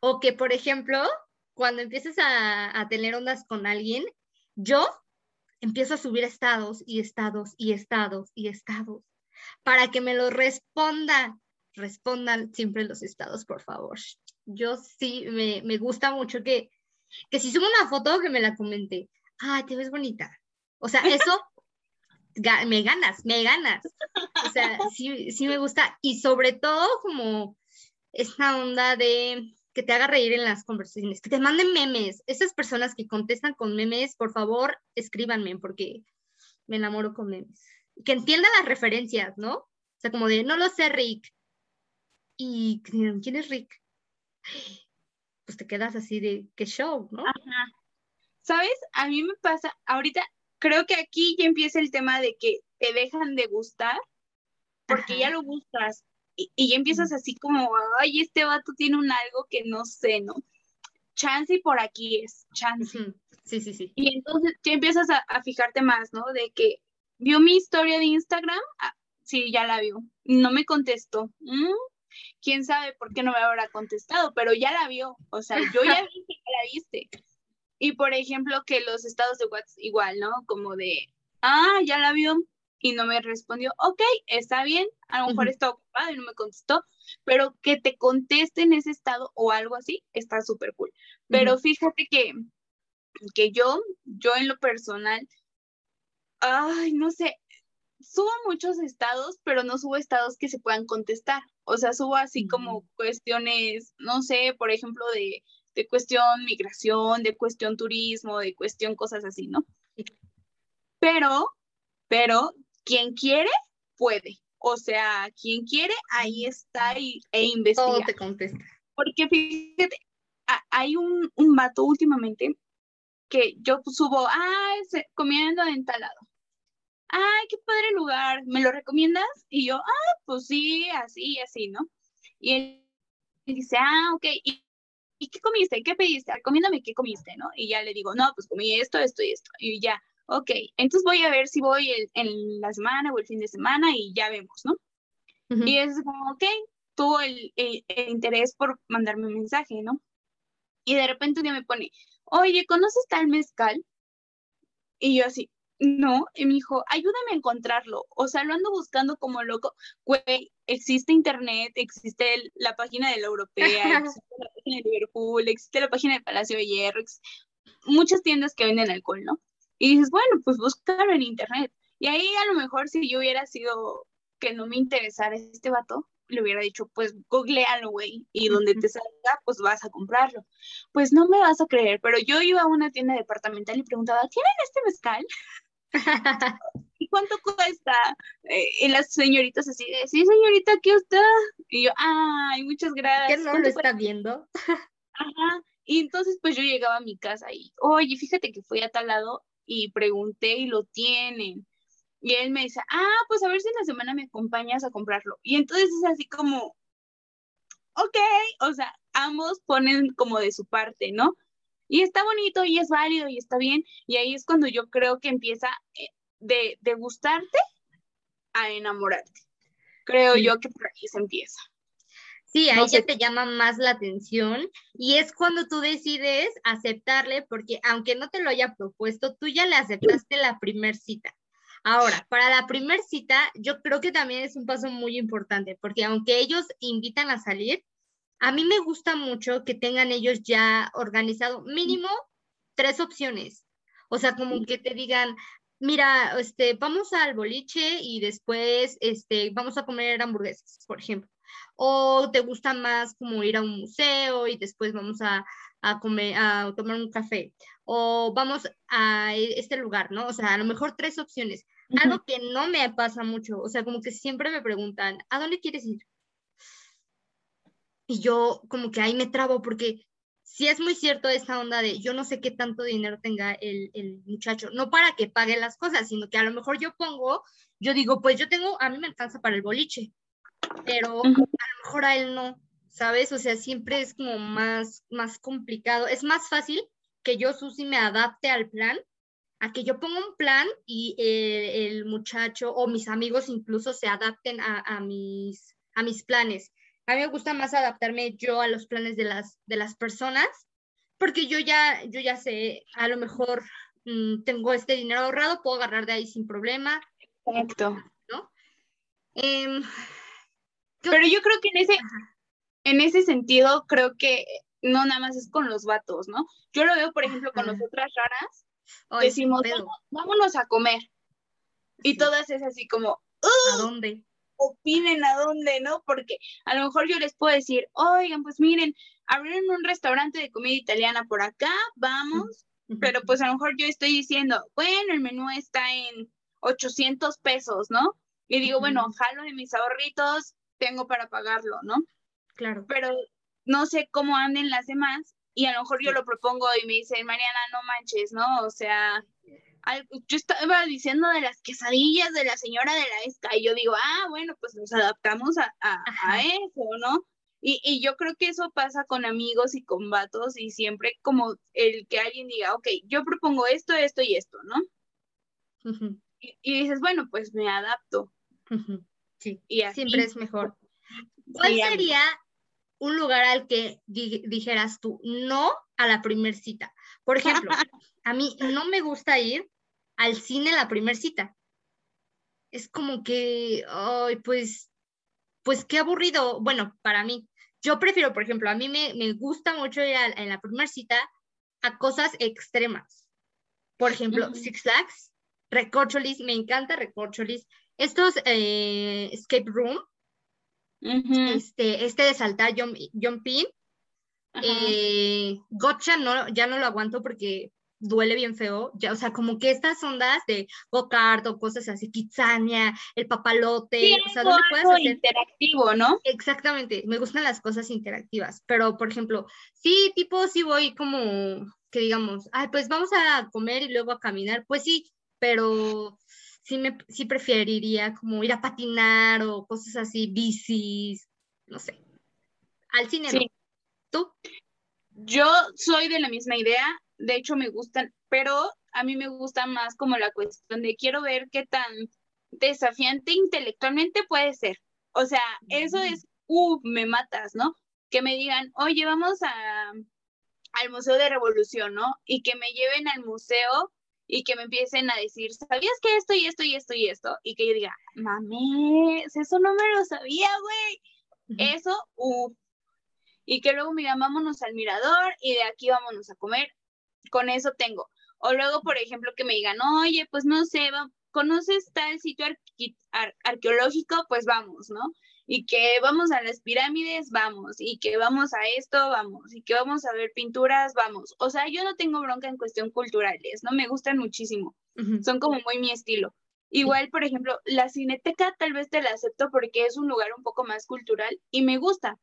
O que, por ejemplo, cuando empieces a, a, tener ondas con alguien, yo empiezo a subir estados y estados y estados y estados para que me lo respondan. Respondan siempre los estados, por favor. Yo sí, me, me gusta mucho que, que si subo una foto, que me la comente. Ay, te ves bonita. O sea, eso me ganas, me ganas. O sea, sí, sí me gusta. Y sobre todo como esta onda de que te haga reír en las conversaciones, que te manden memes. Esas personas que contestan con memes, por favor, escríbanme porque me enamoro con memes. Que entiendan las referencias, ¿no? O sea, como de, no lo sé, Rick. Y ¿quién es Rick? Pues te quedas así de, qué show, ¿no? Ajá. ¿Sabes? A mí me pasa, ahorita creo que aquí ya empieza el tema de que te dejan de gustar porque ya lo gustas y, ya empiezas así como, ay, este vato tiene un algo que no sé, ¿no? Chance y por aquí es, chance. Sí, sí, sí. Y entonces ya empiezas a, fijarte más, ¿no? De que vio mi historia de Instagram, ah, sí, ya la vio, no me contestó. Mm, quién sabe por qué no me habrá contestado, pero ya la vio, o sea, yo ya vi que la viste. Y por ejemplo, que los estados de WhatsApp igual, ¿no? Como de, ah, ya la vio, y no me respondió, ok, está bien, a lo mejor está ocupado y no me contestó, pero que te conteste en ese estado o algo así, está súper cool. Pero fíjate que, que yo, yo en lo personal, ay, no sé, subo muchos estados, pero no subo estados que se puedan contestar. O sea, subo así como cuestiones, no sé, por ejemplo, de, de cuestión migración, de cuestión turismo, de cuestión cosas así, ¿no? Pero, pero quien quiere, puede. O sea, quien quiere, ahí está y, e investiga. Todo te contesta. Porque fíjate, hay un, un vato últimamente que yo subo, ay, comiendo en tal lado. Ay, qué padre lugar, ¿me lo recomiendas? Y yo, ah, pues sí, así, así, ¿no? Y él dice, ah, ok, ¿y, ¿y qué comiste? ¿Qué pediste? Recomiéndame qué comiste, ¿no? Y ya le digo, no, pues comí esto, esto y esto. Y ya, ok, entonces voy a ver si voy en la semana o el fin de semana y ya vemos, ¿no? Y es como, ok, tuvo el, interés por mandarme un mensaje, ¿no? Y de repente un día me pone, oye, ¿conoces tal mezcal? Y yo así, no, y me dijo, ayúdame a encontrarlo. O sea, lo ando buscando como loco. Güey, existe internet, existe la página de la Europea, existe la página de Liverpool, existe la página de Palacio de Hierro, muchas tiendas que venden alcohol, ¿no? Y dices, bueno, pues búscalo en internet. Y ahí a lo mejor si yo hubiera sido que no me interesara este vato, le hubiera dicho, pues googlealo, güey, y donde te salga, pues vas a comprarlo. Pues no me vas a creer, pero yo iba a una tienda departamental y preguntaba, ¿tienen este mezcal? ¿Y cuánto cuesta? Eh, y las señoritas así de, sí, señorita, ¿qué está? Y yo, ay, muchas gracias. ¿Qué no lo está viendo? Ajá. Y entonces, pues yo llegaba a mi casa y, oye, fíjate que fui a tal lado y pregunté y lo tienen. Y él me dice, ah, pues a ver si en la semana me acompañas a comprarlo. Y entonces es así como, ok, o sea, ambos ponen como de su parte, ¿no? Y está bonito y es válido y está bien. Y ahí es cuando yo creo que empieza eh, de, de gustarte a enamorarte. Creo yo que por ahí se empieza. Sí, ahí ya te llama más la atención y es cuando tú decides aceptarle, porque aunque no te lo haya propuesto, tú ya le aceptaste la primer cita. Ahora, para la primer cita, yo creo que también es un paso muy importante, porque aunque ellos invitan a salir, a mí me gusta mucho que tengan ellos ya organizado mínimo tres opciones. O sea, como que te digan, mira, este, vamos al boliche y después este, vamos a comer hamburguesas, por ejemplo O te gusta más como ir a un museo y después vamos a, a comer, a tomar un café. O vamos a este lugar, ¿no? O sea, a lo mejor tres opciones. Algo que no me pasa mucho, o sea, como que siempre me preguntan, ¿a dónde quieres ir? Y yo como que ahí me trabo porque si es muy cierto esta onda de yo no sé qué tanto dinero tenga el, el, muchacho, no para que pague las cosas, sino que a lo mejor yo pongo, yo digo, pues yo tengo, a mí me alcanza para el boliche, pero a lo mejor a él no, ¿sabes? O sea, siempre es como más, más complicado, es más fácil que yo, Susi, me adapte al plan a que yo ponga un plan y eh, el muchacho o mis amigos incluso se adapten a, mis, a mis planes. A mí me gusta más adaptarme yo a los planes de las, de las personas, porque yo ya, yo ya sé, a lo mejor mm, tengo este dinero ahorrado, puedo agarrar de ahí sin problema. Exacto. ¿no? Em, Pero yo creo que en ese, en ese sentido, creo que no nada más es con los vatos, ¿no? Yo lo veo, por ejemplo, con nosotras raras, decimos, vámonos a comer. Y todas es así como, ¿a dónde? Opinen a dónde, ¿no? Porque a lo mejor yo les puedo decir, oigan, pues miren, abrieron un restaurante de comida italiana por acá, vamos, pero pues a lo mejor yo estoy diciendo, bueno, el menú está en 800 pesos, ¿no? Y digo, bueno, jalo de mis ahorritos, tengo para pagarlo, ¿no? Claro. Pero no sé cómo anden las demás y a lo mejor yo lo propongo y me dicen, Mariana, no manches, ¿no? O sea, yo estaba diciendo de las quesadillas de la señora de la esca y yo digo, ah, bueno, pues nos adaptamos a, a, eso, ¿no? Y, y, yo creo que eso pasa con amigos y con vatos y siempre como el que alguien diga, ok, yo propongo esto, esto y esto, ¿no? y, dices, bueno, pues me adapto. Sí, y siempre es mejor. ¿Cuál sería un lugar al que dijeras tú no a la primer cita. Por ejemplo, a mí no me gusta ir al cine la primer cita. Es como que, ay, pues, pues qué aburrido. Bueno, para mí, yo prefiero, por ejemplo, a mí me, gusta mucho ir en la primera cita a cosas extremas. Por ejemplo, Six Flags, Recorcholis, me encanta Recorcholis. Estos eh, escape room, este, este de saltar jumping. Eh, gotcha no, ya no lo aguanto porque duele bien feo, ya, o sea, como que estas ondas de go-kart o cosas así, Kitsania, el papalote, o sea, ¿dónde puedes hacer? interactivo, ¿no? Exactamente, me gustan las cosas interactivas, pero por ejemplo, sí, tipo, sí voy como que digamos, ay, pues vamos a comer y luego a caminar, pues sí, pero sí, me, sí preferiría como ir a patinar o cosas así, bicis, no sé. Al cine, sí. ¿Tú? Yo soy de la misma idea, de hecho me gustan, pero a mí me gusta más como la cuestión de quiero ver qué tan desafiante intelectualmente puede ser. O sea, eso es, uh, me matas, ¿no? Que me digan, oye, vamos a, al Museo de Revolución, ¿no? Y que me lleven al museo y que me empiecen a decir, ¿sabías que esto y esto y esto y esto? Y que yo diga, mames, eso no me lo sabía, güey. Eso, uff. Y que luego me digan, vámonos al mirador y de aquí vámonos a comer. Con eso tengo. O luego, por ejemplo, que me digan, oye, pues no sé, ¿conoces tal sitio arqueológico? Pues vamos, ¿no? y que vamos a las pirámides, vamos, y que vamos a esto, vamos, y que vamos a ver pinturas, vamos. O sea, yo no tengo bronca en cuestión culturales, ¿no? Me gustan muchísimo, son como muy mi estilo. Igual, por ejemplo, la cineteca tal vez te la acepto porque es un lugar un poco más cultural y me gusta.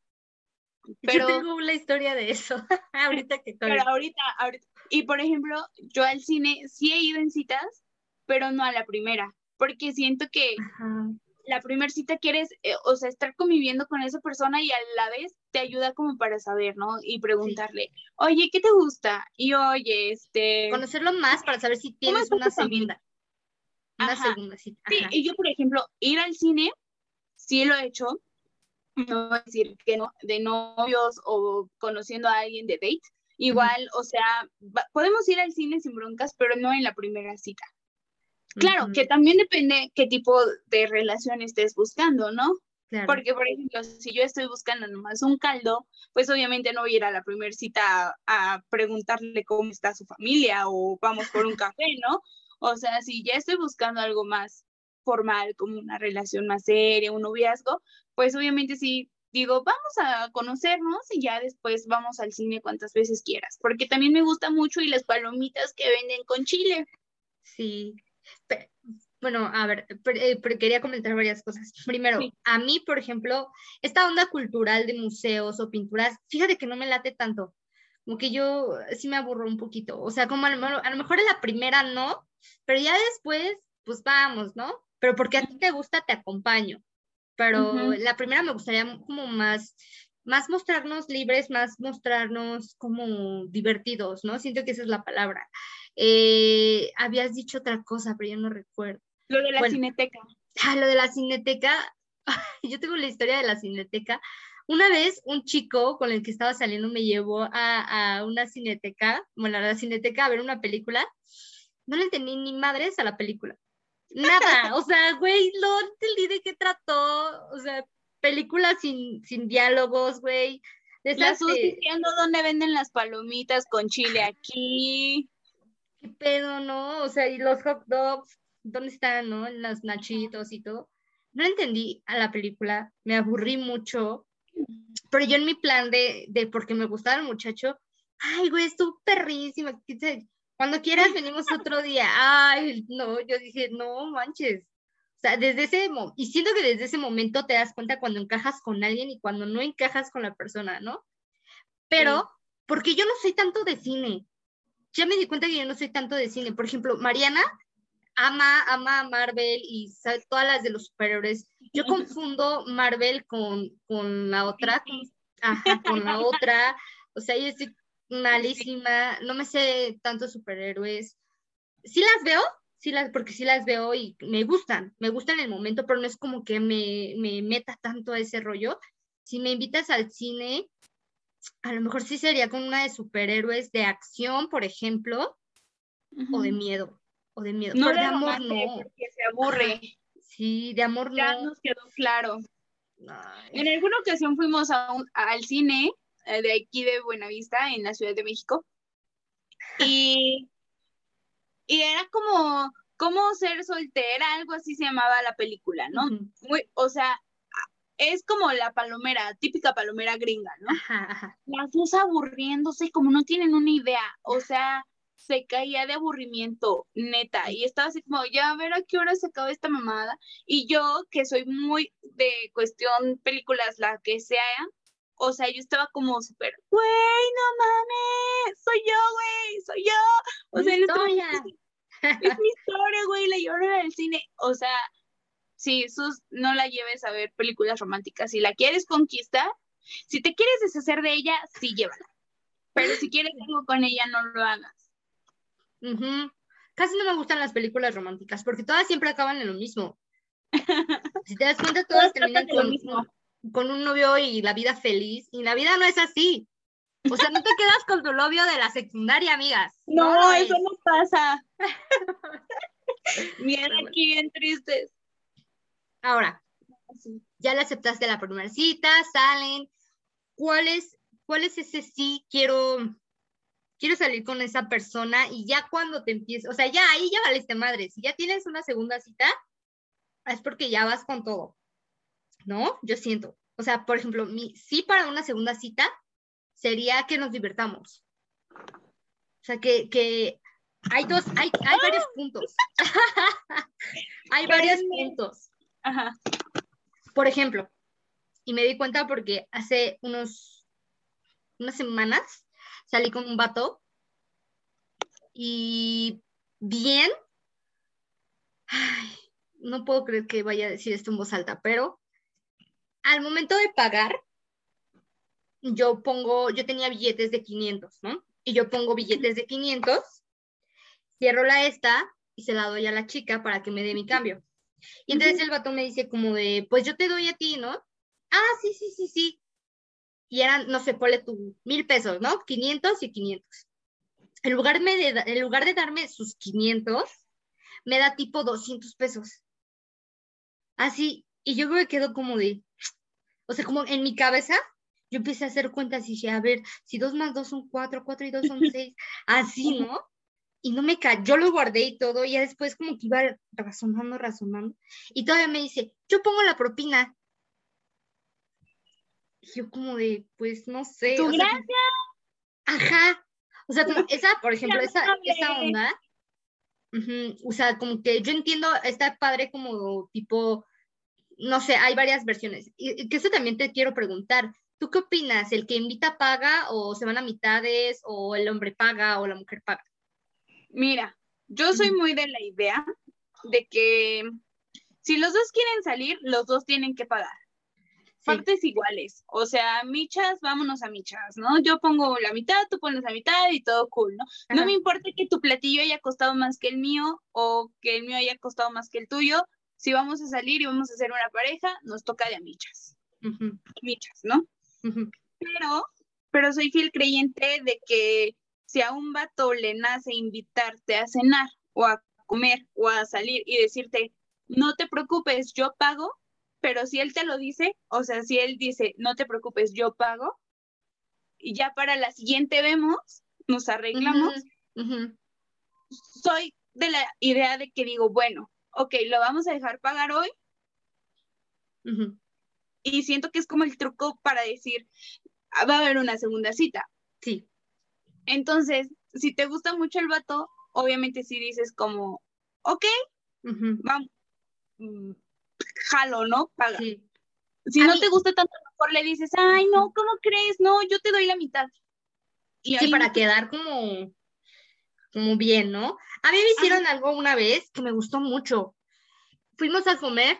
Pero, yo tengo la historia de eso, ahorita que Pero ahorita, ahorita, y por ejemplo, yo al cine sí he ido en citas, pero no a la primera, porque siento que la primera cita quieres, eh, o sea, estar conviviendo con esa persona y a la vez te ayuda como para saber, ¿no? Y preguntarle, oye, ¿qué te gusta? Y oye, este... Conocerlo más para saber si tienes una segunda. Una segunda cita. Sí, y yo, por ejemplo, ir al cine, sí lo he hecho, no voy a decir que no, de novios o conociendo a alguien de date. Igual, o sea, podemos ir al cine sin broncas, pero no en la primera cita. Claro, que también depende qué tipo de relación estés buscando, ¿no? Porque, por ejemplo, si yo estoy buscando nomás un caldo, pues obviamente no voy a ir a la primera cita a, preguntarle cómo está su familia o vamos por un café, ¿no? O sea, si ya estoy buscando algo más formal, como una relación más seria, un noviazgo, pues obviamente sí digo, vamos a conocernos y ya después vamos al cine cuantas veces quieras, porque también me gusta mucho y las palomitas que venden con chile. Sí. bueno, a ver, eh, quería comentar varias cosas. Primero, a mí, por ejemplo, esta onda cultural de museos o pinturas, fíjate que no me late tanto. Como que yo sí me aburro un poquito. O sea, como a lo, a lo mejor en la primera no, pero ya después, pues vamos, ¿no? Pero porque a ti te gusta, te acompaño pero la primera me gustaría como más, más mostrarnos libres, más mostrarnos como divertidos, ¿no? Siento que esa es la palabra. Eh, habías dicho otra cosa, pero yo no recuerdo. Lo de la cineteca. Ah, lo de la cineteca. yo tengo la historia de la cineteca. Una vez un chico con el que estaba saliendo me llevó a, a una cineteca, bueno, a la cineteca a ver una película. No le entendí ni madres a la película. Nada, o sea, güey, no entendí de qué trató, o sea, películas sin, sin diálogos, güey. Estás diciendo dónde venden las palomitas con chile aquí. ¿Qué pedo, no? O sea, y los hot dogs, ¿dónde están, no? Los nachitos y todo. No entendí a la película, me aburrí mucho, pero yo en mi plan de, de porque me gustaba el muchacho, ay, güey, estuvo perrísima, cuando quieras venimos otro día. Ay, no, yo dije, no manches. O sea, desde ese y siento que desde ese momento te das cuenta cuando encajas con alguien y cuando no encajas con la persona, ¿no? Pero, porque yo no soy tanto de cine. Ya me di cuenta que yo no soy tanto de cine. Por ejemplo, Mariana ama, ama a Marvel y sabe todas las de los superhéroes. Yo confundo Marvel con, con la otra, ajá, con la otra. O sea, yo estoy malísima, no me sé tantos superhéroes. Sí las veo, sí las, porque sí las veo y me gustan, me gustan en el momento, pero no es como que me, me meta tanto a ese rollo. Si me invitas al cine, a lo mejor sí sería con una de superhéroes de acción, por ejemplo, o de miedo, o de miedo. No de amor no. Porque se aburre. Sí, de amor ya no. Ya nos quedó claro. En alguna ocasión fuimos a al cine de aquí de Buenavista, en la Ciudad de México. Y, y era como, como ser soltera, algo así se llamaba la película, ¿no? Muy, o sea, es como la palomera, típica palomera gringa, ¿no? Las dos aburriéndose como no tienen una idea, o sea, se caía de aburrimiento, neta, y estaba así como, ya a ver a qué hora se acaba esta mamada, y yo, que soy muy de cuestión películas, la que sea, o sea, yo estaba como súper, güey, no mames, soy yo, güey, soy yo. O sea, historia. es mi historia, güey, la lloro en el cine. O sea, sí, sus, no la lleves a ver películas románticas. Si la quieres conquistar, si te quieres deshacer de ella, sí llévala. Pero si quieres algo con ella, no lo hagas. Casi no me gustan las películas románticas porque todas siempre acaban en lo mismo. Si te das cuenta, todas terminan con lo mismo con un novio y la vida feliz, y la vida no es así. O sea, no te quedas con tu novio de la secundaria, amigas. No, eso no pasa. bien aquí, bien tristes. Ahora, ya le aceptaste la primera cita, salen. ¿Cuál es, cuál es ese sí quiero, quiero salir con esa persona? Y ya cuando te empieces, o sea, ya ahí ya valiste madre. Si ya tienes una segunda cita, es porque ya vas con todo. ¿No? Yo siento. O sea, por ejemplo, mi sí para una segunda cita sería que nos divertamos. O sea, que, hay dos, hay, hay varios puntos. hay varios puntos. Por ejemplo, y me di cuenta porque hace unos, unas semanas salí con un vato y bien, no puedo creer que vaya a decir esto en voz alta, pero al momento de pagar, yo pongo, yo tenía billetes de 500, ¿no? Y yo pongo billetes de 500, cierro la esta y se la doy a la chica para que me dé mi cambio. Y entonces el vato me dice como de, pues yo te doy a ti, ¿no? Ah, sí, sí, sí, sí. Y eran, no sé, ponle tú, mil pesos, ¿no? 500 y 500. En lugar, de, en lugar de darme sus 500, me da tipo 200 pesos. Así, y yo me quedo como de, o sea, como en mi cabeza, yo empecé a hacer cuentas y dije, a ver, si dos más dos son cuatro, cuatro y dos son seis, así, ¿no? Y no me cayó, yo lo guardé y todo, y ya después como que iba razonando, razonando, y todavía me dice, yo pongo la propina. yo como de, pues no sé. Tu o sea, gracia. Ajá. O sea, como esa, por ejemplo, esa, esa onda. ujú, O sea, como que yo entiendo, está padre como tipo, no sé, hay varias versiones. Y, que eso también te quiero preguntar. ¿Tú qué opinas? ¿El que invita paga o se van a mitades o el hombre paga o la mujer paga? Mira, yo soy muy de la idea de que si los dos quieren salir, los dos tienen que pagar. Sí. Partes iguales. O sea, michas, vámonos a michas, ¿no? Yo pongo la mitad, tú pones la mitad y todo cool, ¿no? No me importa que tu platillo haya costado más que el mío o que el mío haya costado más que el tuyo. Si vamos a salir y vamos a hacer una pareja, nos toca de a michas. Ujú, Michas, ¿no? Pero, pero soy fiel creyente de que si a un vato le nace invitarte a cenar o a comer o a salir y decirte, no te preocupes, yo pago, pero si él te lo dice, o sea, si él dice, no te preocupes, yo pago, y ya para la siguiente vemos, nos arreglamos, soy de la idea de que digo, bueno, ok, lo vamos a dejar pagar hoy y siento que es como el truco para decir, "Ah, va a haber una segunda cita. Sí. Entonces, si te gusta mucho el vato, obviamente si dices como, ok, vamos, mm, jalo, ¿no? Paga. sí. Si A no mí- te gusta tanto, mejor le dices, ay, no, ¿cómo crees? No, yo te doy la mitad. Y Sí, para quedar como, como bien, ¿no? A mí me hicieron algo una vez que me gustó mucho. Fuimos a comer,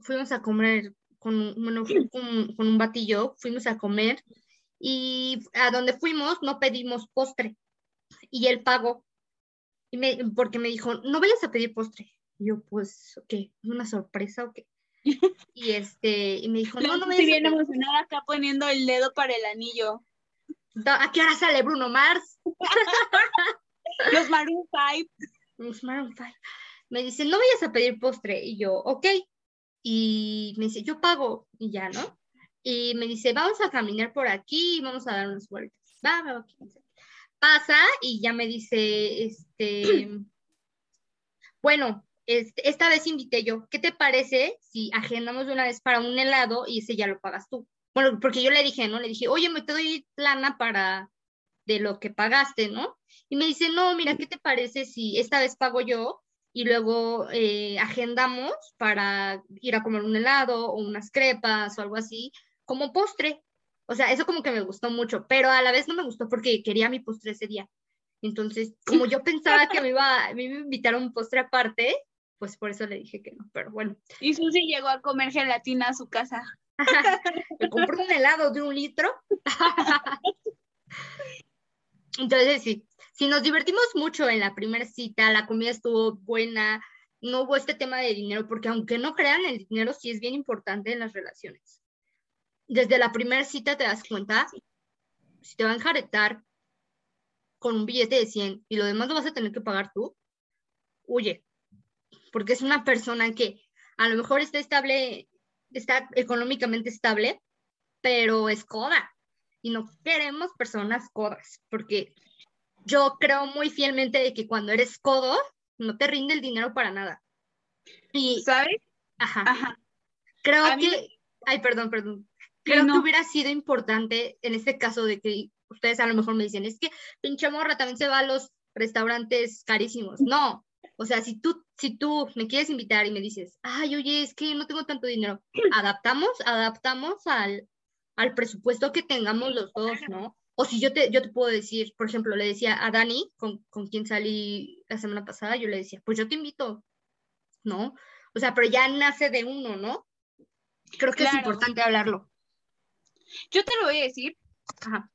fuimos a comer con, un- bueno, con, con un batillo, fuimos a comer y a donde fuimos no pedimos postre y él pagó. Y me, porque me dijo, no vayas a pedir postre. Y yo, pues, ¿qué? ¿Una sorpresa o qué? Y este, y me dijo, no, no sí a bien emocionada acá poniendo el dedo para el anillo. ¿A qué hora sale Bruno Mars? Los Maroon 5. Los Maroon five. Me dice, no vayas a pedir postre. Y yo, ok. Y me dice, yo pago. Y ya, ¿no? Y me dice, vamos a caminar por aquí, vamos a dar unas vueltas. Va, va. Pasa y ya me dice, este, bueno, este, esta vez invité yo. ¿Qué te parece si agendamos una vez para un helado y ese ya lo pagas tú? Bueno, porque yo le dije, ¿no? Le dije, oye, me te doy lana para de lo que pagaste, ¿no? Y me dice, no, mira, ¿qué te parece si esta vez pago yo y luego eh, agendamos para ir a comer un helado o unas crepas o algo así, como postre? O sea, eso como que me gustó mucho, pero a la vez no me gustó porque quería mi postre ese día. Entonces, como yo pensaba que me iba, me iba a invitar a un postre aparte, pues por eso le dije que no, pero bueno. Y Susi llegó a comer gelatina a su casa. me compré un helado de un litro. Entonces, sí, si nos divertimos mucho en la primera cita, la comida estuvo buena, no hubo este tema de dinero, porque aunque no crean, el dinero sí es bien importante en las relaciones. Desde la primera cita te das cuenta, si te van a enjaretar con un billete de 100 y lo demás lo vas a tener que pagar tú, huye, porque es una persona que a lo mejor está estable, está económicamente estable, pero es coda. Y no queremos personas codas, porque yo creo muy fielmente de que cuando eres codo, no te rinde el dinero para nada. Y, ¿Sabes? ajá, Ajá. creo a mí que, ay, perdón, perdón. Creo no. que hubiera sido importante en este caso de que ustedes a lo mejor me dicen, es que pinche morra también se va a los restaurantes carísimos. No, o sea, si tú, si tú me quieres invitar y me dices, ay, oye, es que no tengo tanto dinero, adaptamos, adaptamos al, al presupuesto que tengamos los dos, ¿no? O si yo te, yo te puedo decir, por ejemplo, le decía a Dani, con, con quien salí la semana pasada, yo le decía, pues yo te invito, ¿no? O sea, pero ya nace de uno, ¿no? Creo que es importante hablarlo. Yo te lo voy a decir. Ajá.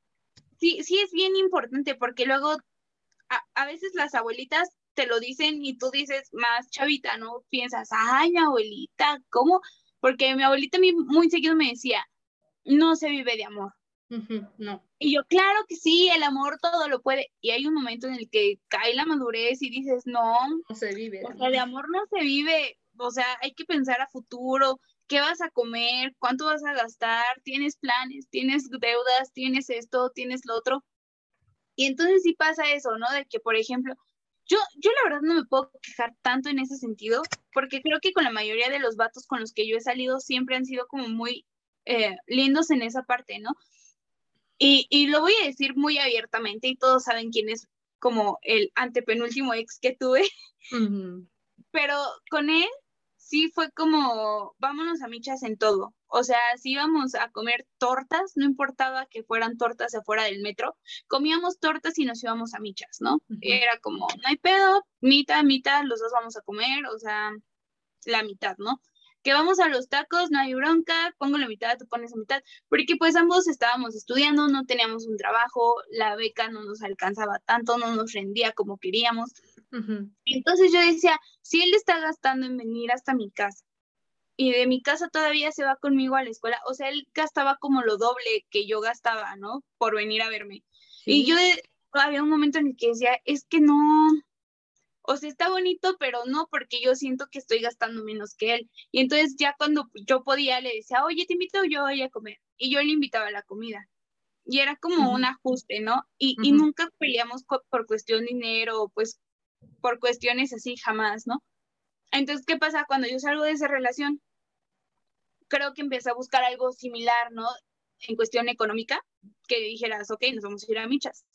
Sí, sí es bien importante porque luego a, a veces las abuelitas te lo dicen y tú dices más chavita, ¿no? Piensas, ay, mi abuelita, ¿cómo? Porque mi abuelita a mí muy seguido me decía, no se vive de amor. No. Y yo, claro que sí, el amor todo lo puede. Y hay un momento en el que cae la madurez y dices, no, No se vive. o sea, de amor no se vive. O sea, hay que pensar a futuro, qué vas a comer, cuánto vas a gastar, tienes planes, tienes deudas, tienes esto, tienes lo otro. Y entonces sí pasa eso, ¿no? De que, por ejemplo, yo, yo la verdad no me puedo quejar tanto en ese sentido, porque creo que con la mayoría de los vatos con los que yo he salido siempre han sido como muy eh, lindos en esa parte, ¿no? Y, y, lo voy a decir muy abiertamente y todos saben quién es como el antepenúltimo ex que tuve, pero con él sí fue como, vámonos a michas en todo. O sea, si íbamos a comer tortas, no importaba que fueran tortas afuera del metro, comíamos tortas y nos íbamos a michas, ¿no? Era como, no hay pedo, mitad, mitad, los dos vamos a comer, o sea, la mitad, ¿no? Que vamos a los tacos, no hay bronca, pongo la mitad, tú pones la mitad, porque pues ambos estábamos estudiando, no teníamos un trabajo, la beca no nos alcanzaba tanto, no nos rendía como queríamos. Entonces yo decía, si él está gastando en venir hasta mi casa y de mi casa todavía se va conmigo a la escuela, o sea, él gastaba como lo doble que yo gastaba, ¿no? Por venir a verme. Y yo había un momento en el que decía, es que no, o sea, está bonito, pero no porque yo siento que estoy gastando menos que él. Y entonces ya cuando yo podía le decía, oye, te invito yo hoy a comer. Y yo le invitaba a la comida. Y era como un ajuste, ¿no? Y, y nunca peleamos por cuestión de dinero, pues por cuestiones así, jamás, ¿no? Entonces, ¿qué pasa cuando yo salgo de esa relación? Creo que empecé a buscar algo similar, ¿no? En cuestión económica, que dijeras, ok, nos vamos a ir a michas.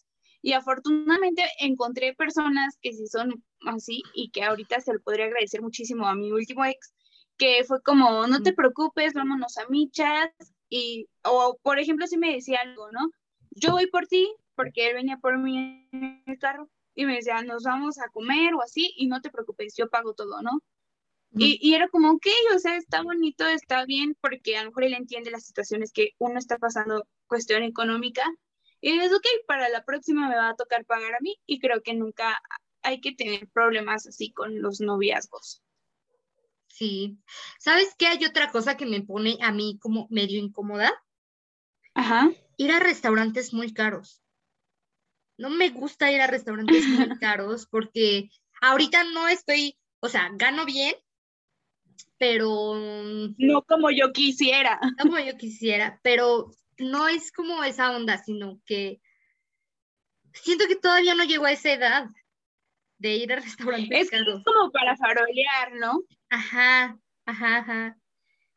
Y afortunadamente encontré personas que sí son así y que ahorita se lo podría agradecer muchísimo a mi último ex, que fue como, no te preocupes, vámonos a michas. Y, o por ejemplo, si me decía algo, ¿no? Yo voy por ti, porque él venía por mí en el carro, y me decía, nos vamos a comer o así, y no te preocupes, yo pago todo, ¿no? y, y, era como, ok, o sea, está bonito, está bien, porque a lo mejor él entiende las situaciones que uno está pasando, cuestión económica, y es ok, para la próxima me va a tocar pagar a mí, y creo que nunca hay que tener problemas así con los noviazgos. Sí. ¿Sabes qué? Hay otra cosa que me pone a mí como medio incómoda. Ajá. Ir a restaurantes muy caros no me gusta ir a restaurantes muy caros porque ahorita no estoy, o sea, gano bien, pero... No como yo quisiera. No como yo quisiera, pero no es como esa onda, sino que siento que todavía no llego a esa edad de ir a restaurantes caros. Es como para farolear, ¿no? Ajá, ajá, ajá.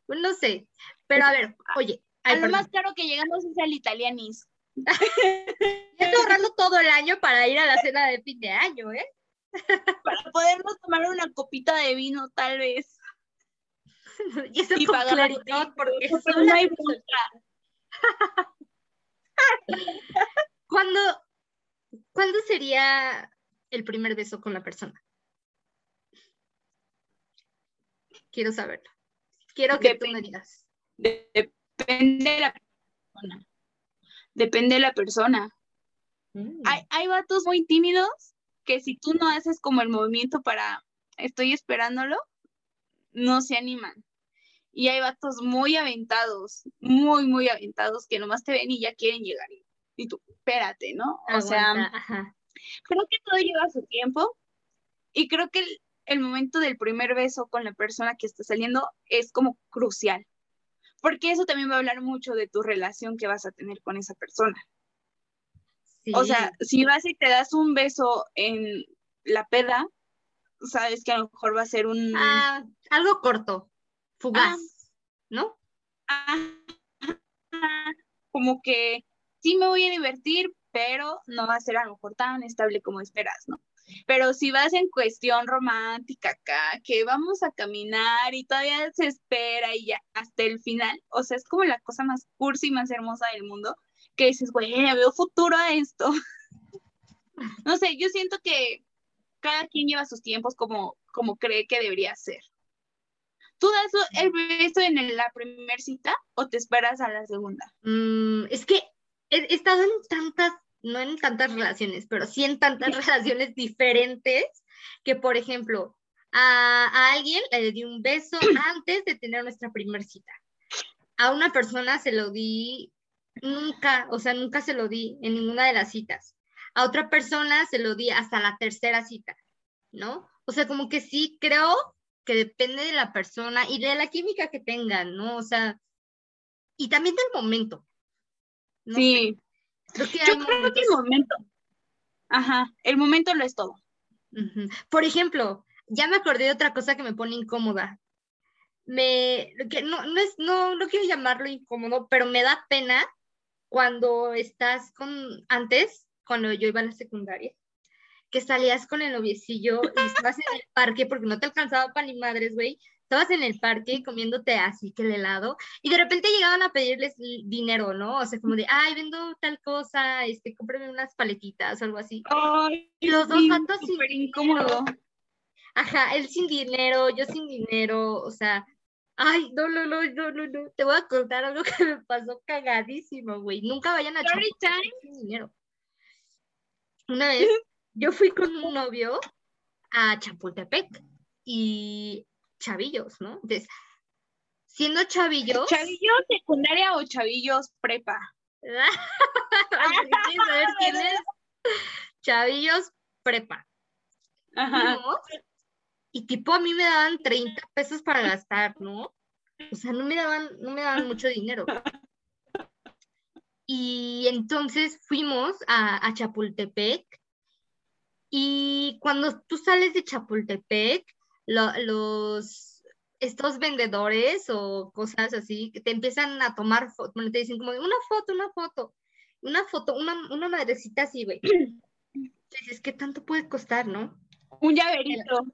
Pues no sé, pero a ver, oye. a lo más caro que llegamos es al italianis. Estoy ahorrando todo el año para ir a la cena de fin de año, ¿eh? Para podernos tomar una copita de vino, tal vez. y eso y pagar porque no hay ¿Cuándo, ¿Cuándo sería el primer beso con la persona? Quiero saberlo. Quiero que tú me digas. Depende de la persona depende de la persona. Mm. Hay, hay vatos muy tímidos que si tú no haces como el movimiento para estoy esperándolo, no se animan. Y hay vatos muy aventados, muy, muy aventados, que nomás te ven y ya quieren llegar. Y tú, espérate, ¿no? O sea, creo que todo lleva su tiempo. Y creo que el, el momento del primer beso con la persona que está saliendo es como crucial porque eso también va a hablar mucho de tu relación que vas a tener con esa persona. O sea, si vas y te das un beso en la peda, sabes que a lo mejor va a ser un... Ah, algo corto, fugaz, ah. ¿no? como que sí me voy a divertir, pero no va a ser a lo mejor tan estable como esperas, ¿no? Pero si vas en cuestión romántica acá, que vamos a caminar y todavía se espera y ya hasta el final, o sea, es como la cosa más cursi y más hermosa del mundo, que dices, güey, veo futuro a esto. no sé, yo siento que cada quien lleva sus tiempos como, como cree que debería ser. ¿Tú das el beso en la primera cita o te esperas a la segunda? Mm, es que he, estado en tantas no en tantas relaciones, pero sí en tantas relaciones diferentes, que por ejemplo, a, alguien le di un beso antes de tener nuestra primera cita. A una persona se lo di nunca, o sea, nunca se lo di en ninguna de las citas. A otra persona se lo di hasta la tercera cita, ¿no? O sea, como que sí creo que depende de la persona y de la química que tengan, ¿no? O sea, y también del momento. sí. Yo creo que el momento. Ajá, el momento lo es todo. Por ejemplo, ya me acordé de otra cosa que me pone incómoda. me, que no, no, es, no, no quiero llamarlo incómodo, pero me da pena cuando estás con, antes, cuando yo iba a la secundaria, que salías con el noviecillo y estabas en el parque porque no te alcanzaba para ni madres, güey. Estabas en el parque comiéndote así que el helado y de repente llegaban a pedirles dinero, ¿no? O sea, como de, ay, vendo tal cosa, este, cómprame unas paletitas o algo así. Ay, Y los dos sí, súper dinero. incómodo. Ajá, él sin dinero, yo sin dinero, o sea, ay, no, no, no, no, no, no. Te voy a contar algo que me pasó cagadísimo, güey. Nunca vayan a Story Chapultepec sin dinero. Una vez yo fui con un novio a Chapultepec y chavillos, ¿no? Entonces, siendo chavillos, ¿Chavillos secundaria o chavillos prepa? saber quién es, chavillos prepa. Ajá. fuimos, y tipo a mí me daban 30 pesos para gastar, ¿no? O sea, no me daban, no me daban mucho dinero. Y entonces fuimos a, a Chapultepec y cuando tú sales de Chapultepec, lo- los, estos vendedores o cosas así, que te empiezan a tomar fotos, bueno, te dicen como una foto, una foto, una foto, una, una madrecita así, güey. Entonces, ¿qué tanto puede costar, no? Un llaverito.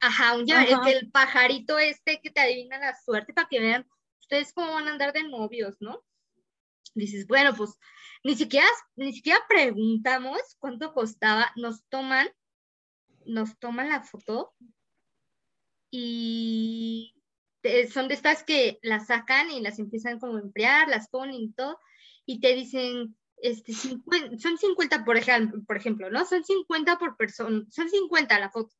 Ajá, un llave- Ajá. el pajarito este que te adivina la suerte para que vean ustedes cómo van a andar de novios, ¿no? Dices, bueno, pues ni siquiera, ni siquiera preguntamos cuánto costaba, nos toman, nos toman la foto y son de estas que las sacan y las empiezan como a emplear, las ponen y todo, y te dicen, este, 50 son 50 por ejemplo, por ejemplo, ¿no? Son 50 por persona, son 50 la foto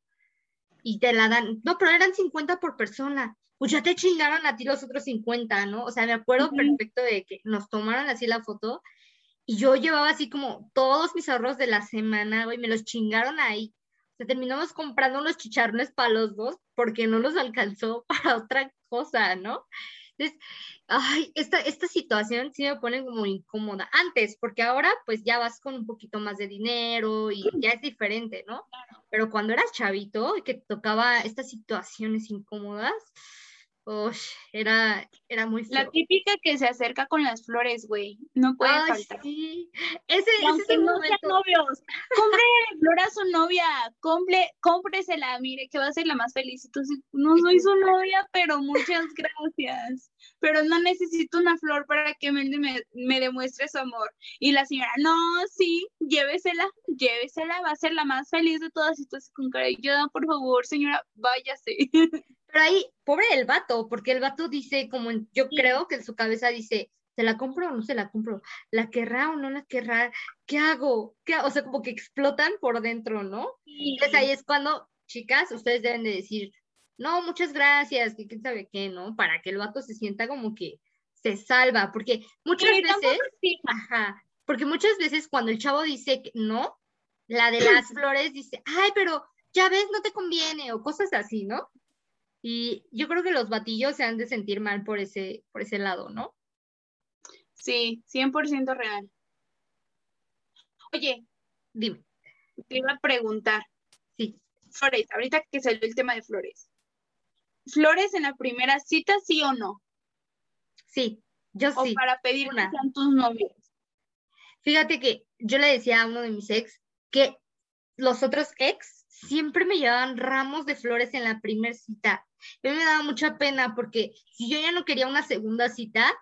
y te la dan. No, pero eran 50 por persona. Pues ya te chingaron a ti los otros 50, ¿no? O sea, me acuerdo Ujú. perfecto de que nos tomaron así la foto y yo llevaba así como todos mis ahorros de la semana, güey, me los chingaron ahí. O sea, terminamos comprando unos chicharrones para los dos porque no nos alcanzó para otra cosa, ¿no? Entonces, ay, esta, esta situación sí me pone como incómoda. Antes, porque ahora pues ya vas con un poquito más de dinero y ya es diferente, ¿no? Pero cuando eras chavito y que tocaba estas situaciones incómodas, uy, era, era muy La típica que se acerca con las flores, güey. No puede Ay, faltar. sí. Ese, ese es el no sean momento. novios, cómprele flor a su novia, compre, cómpresela, mire que va a ser la más feliz. Sí, no soy su novia, pero muchas gracias. Pero no necesito una flor para que me, me, me demuestre su amor. Y la señora, no, sí, llévesela, llévesela, va a ser la más feliz de todas. Y tú con cara, yo, por favor, señora, váyase. Pero ahí, pobre el vato, porque el vato dice, como en- yo creo que en su cabeza dice, ¿se la compro o no se la compro? ¿La querrá o no la querrá? ¿Qué hago? ¿Qué hago? O sea, como que explotan por dentro, ¿no? Entonces ahí es cuando, chicas, ustedes deben de decir, no, muchas gracias, que quién sabe qué, ¿no? Para que el vato se sienta como que se salva, porque muchas Sí, veces, sí. ajá, porque muchas veces cuando el chavo dice que no, la de las flores dice, ay, pero ya ves, no te conviene, o cosas así, ¿no? Y yo creo que los batillos se han de sentir mal por ese, por ese lado, ¿no? Sí, 100% real. Oye, Dime, te iba a preguntar. sí, Flores, ahorita que salió el tema de flores. ¿Flores en la primera cita, sí o no? sí, yo O sí. para pedir una. que sean tus novios. Fíjate que yo le decía a uno de mis ex que los otros ex siempre me llevaban ramos de flores en la primera cita. A mí me daba mucha pena porque si yo ya no quería una segunda cita,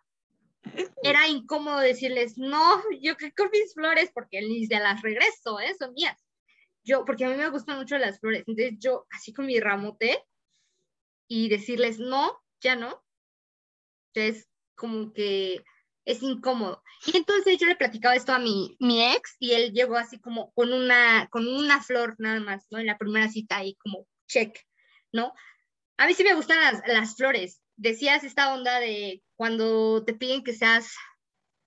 era incómodo decirles, no, yo que con mis flores, porque ni se las regreso, ¿eh? son mías. Yo, porque a mí me gustan mucho las flores, entonces yo así con mi ramote y decirles, no, ya no. Entonces, como que es incómodo. Y entonces yo le platicaba esto a mi, mi ex y él llegó así como con una, con una flor nada más, ¿no? En la primera cita ahí como check, ¿no? A mí sí me gustan las, flores. Decías esta onda de cuando te piden que seas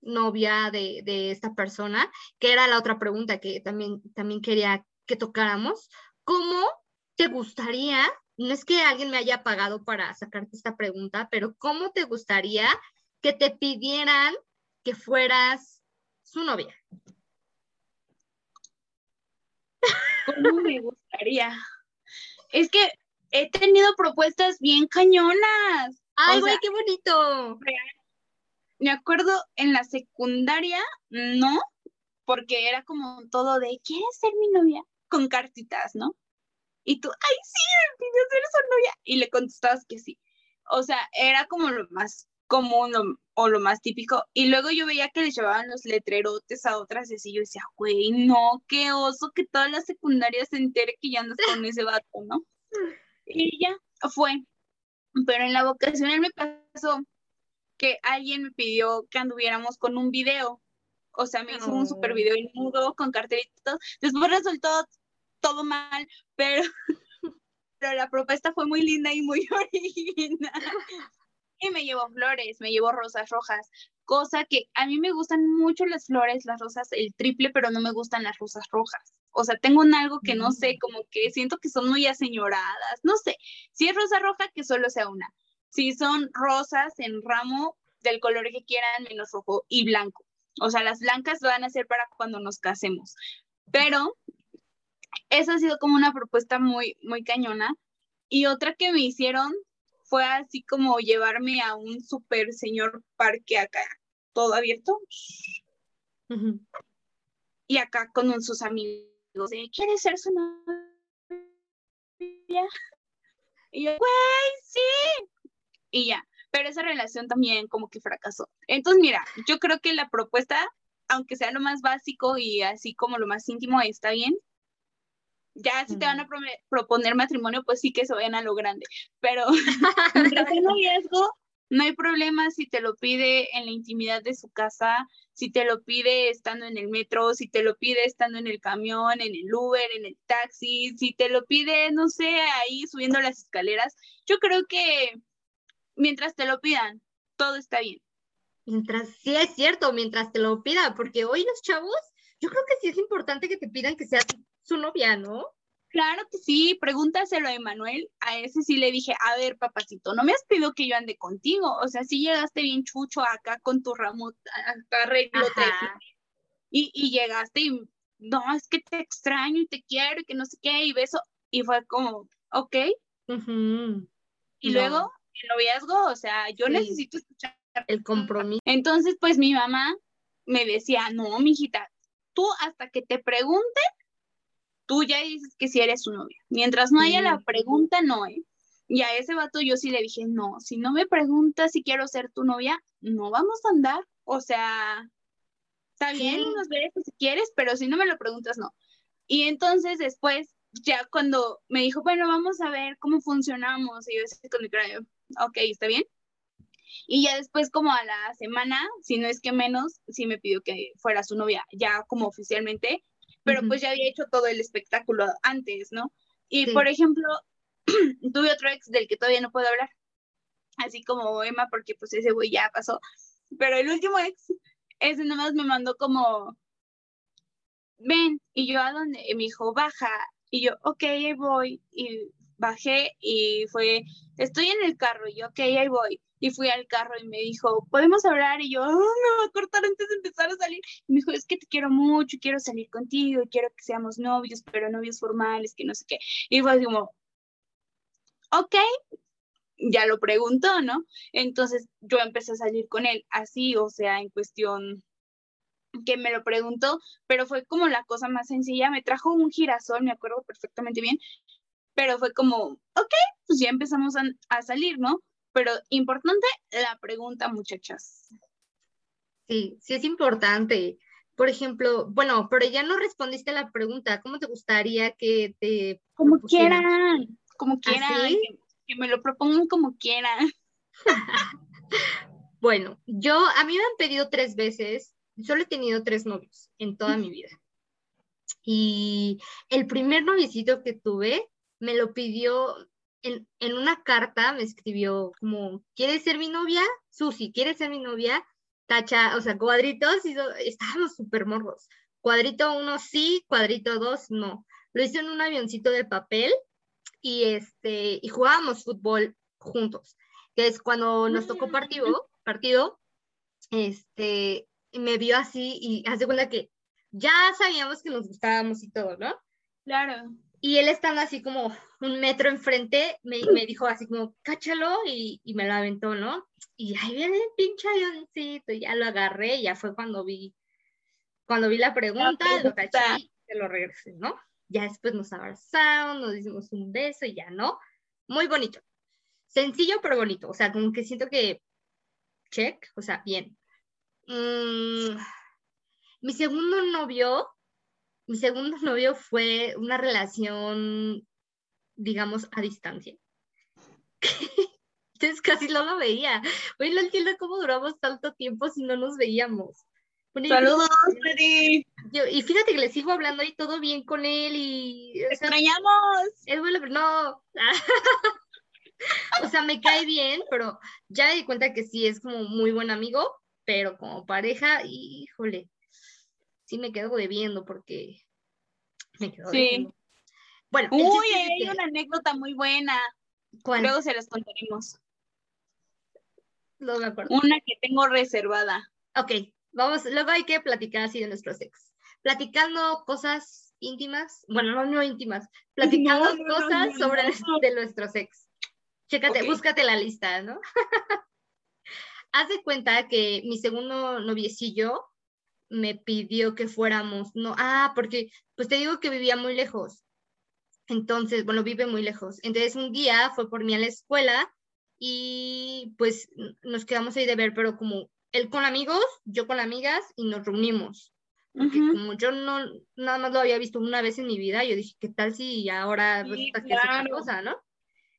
novia de, de esta persona, que era la otra pregunta que también, también quería que tocáramos. ¿Cómo te gustaría, no es que alguien me haya pagado para sacarte esta pregunta, pero cómo te gustaría que te pidieran que fueras su novia? ¿Cómo me gustaría? Es que he tenido propuestas bien cañonas. Ay, güey, qué bonito. Me acuerdo en la secundaria, no, porque era como todo de, ¿quieres ser mi novia? Con cartitas, ¿no? Y tú, ay, sí, me pidió ser su novia. Y le contestabas que sí. O sea, era como lo más común o lo más típico. Y luego yo veía que le llevaban los letrerotes a otras y así yo decía, güey, no, qué oso que toda la secundaria se entere que ya andas con ese vato, ¿no? Y ya fue. Pero en la vocacional me pasó que alguien me pidió que anduviéramos con un video. O sea, me hizo un super video en mudo con cartelitos. Después resultó todo mal, pero, pero la propuesta fue muy linda y muy original. Y me llevó flores, me llevó rosas rojas, cosa que a mí me gustan mucho las flores, las rosas, el triple, pero no me gustan las rosas rojas. O sea, tengo un algo que no sé, mm. como que siento que son muy aseñoradas, no sé. Si es rosa roja, que solo sea una. Si son rosas en ramo del color que quieran, menos rojo y blanco. O sea, las blancas van a ser para cuando nos casemos. Pero esa ha sido como una propuesta muy, muy cañona. Y otra que me hicieron fue así como llevarme a un super señor parque acá, todo abierto. Y acá con sus amigos de, ¿quieres ser su novia? Y yo, güey, sí. Y ya, pero esa relación también como que fracasó. Entonces, mira, yo creo que la propuesta, aunque sea lo más básico y así como lo más íntimo, está bien. Ya si te van a proponer matrimonio, pues sí que se vayan a lo grande. Pero mientras hay riesgo, no hay problema si te lo pide en la intimidad de su casa, si te lo pide estando en el metro, si te lo pide estando en el camión, en el Uber, en el taxi, si te lo pide, no sé, ahí subiendo las escaleras. Yo creo que mientras te lo pidan, todo está bien. Mientras, sí es cierto, mientras te lo pidan, porque hoy los chavos, yo creo que sí es importante que te pidan que seas su novia, ¿no? Claro que sí, pregúntaselo a Emanuel. A ese sí le dije, a ver, papacito, no me has pedido que yo ande contigo. O sea, si llegaste bien chucho acá con tu ramo, acá arreglote. Y, y llegaste y, no, es que te extraño y te quiero y que no sé qué, y beso. Y fue como, ok. Y luego, el noviazgo, o sea, yo necesito escuchar. El compromiso. Entonces, pues mi mamá me decía, no, mijita, tú hasta que te pregunte tú ya dices que si eres su novia. Mientras no haya la pregunta, no, ¿eh? Y a ese vato yo sí le dije, no, si no me preguntas si quiero ser tu novia, no vamos a andar. O sea, está bien, nos veremos si quieres, pero si no me lo preguntas, no. Y entonces después, ya cuando me dijo, bueno, vamos a ver cómo funcionamos, y yo decía con mi cráneo, ok, está bien. Y ya después, como a la semana, si no es que menos, sí me pidió que fuera su novia, ya como oficialmente, pero pues ya había hecho todo el espectáculo antes, ¿no? Y por ejemplo, tuve otro ex del que todavía no puedo hablar, así como Emma, porque pues ese güey ya pasó, pero el último ex, ese nomás me mandó como, ven, y yo a dónde, y me dijo, baja, y yo, ok, ahí voy, y bajé y fue, estoy en el carro, y yo, ok, ahí voy y fui al carro y me dijo, ¿podemos hablar? Y yo, oh, me voy a cortar antes de empezar a salir. Y me dijo, es que te quiero mucho, quiero salir contigo, quiero que seamos novios, pero novios formales, que no sé qué. Y fue como, ok, ya lo preguntó, ¿no? Entonces yo empecé a salir con él así, o sea, en cuestión que me lo preguntó, pero fue como la cosa más sencilla. Me trajo un girasol, me acuerdo perfectamente bien, pero fue como, ok, pues ya empezamos a, a salir, ¿no? Pero importante la pregunta, muchachas. Sí, sí es importante. Por ejemplo, bueno, pero ya no respondiste a la pregunta. ¿Cómo te gustaría que te... Como quieran, como ¿Ah, quieran, que, me lo propongan como quieran. bueno, yo, a mí me han pedido tres veces, solo he tenido tres novios en toda mi vida. Y el primer noviecito que tuve me lo pidió en, una carta me escribió como, ¿quieres ser mi novia? Susi, ¿quieres ser mi novia? Tacha, o sea, cuadritos, y estábamos súper morros. Cuadrito uno sí, cuadrito dos no. Lo hice en un avioncito de papel y, este, y jugábamos fútbol juntos. Que es cuando nos tocó partido, partido, este, me vio así y hace cuenta que ya sabíamos que nos gustábamos y todo, ¿no? Claro. Y él estando así como un metro enfrente, me, me dijo así como, cáchalo, y, y, me lo aventó, ¿no? Y ahí viene el pinche avioncito, y ya lo agarré, y ya fue cuando vi, cuando vi la pregunta, lo caché y se lo regresé, ¿no? Ya después nos abrazamos, nos dimos un beso y ya, ¿no? Muy bonito. Sencillo pero bonito, o sea, como que siento que check, o sea, bien. Mm, mi segundo novio, mi segundo novio fue una relación, digamos, a distancia. Entonces casi no lo veía. Hoy no entiendo cómo duramos tanto tiempo si no nos veíamos. Saludos, Freddy. y fíjate que le sigo hablando y todo bien con él y... ¡Extrañamos! Es bueno, pero no. o sea, me cae bien, pero ya me di cuenta que sí es como muy buen amigo, pero como pareja, híjole, sí me quedo debiendo porque me quedo sí. debiendo. Bueno, Uy, hay una anécdota muy buena. ¿Cuál? Luego se las contaremos. No me acuerdo. Una que tengo reservada. Ok, vamos, luego hay que platicar así de nuestro sexo. Platicando cosas íntimas, bueno, no, no íntimas, platicando cosas sobre de nuestro sexo. Chécate, búscate la lista, ¿no? Haz de cuenta que mi segundo noviecillo me pidió que fuéramos, no, ah, porque pues te digo que vivía muy lejos. Entonces, bueno, vive muy lejos. Entonces un día fue por mí a la escuela y pues nos quedamos ahí de ver, pero como él con amigos, yo con amigas y nos reunimos. Porque como yo no, nada más lo había visto una vez en mi vida, yo dije, ¿qué tal si ahora sí, que es otra cosa, no?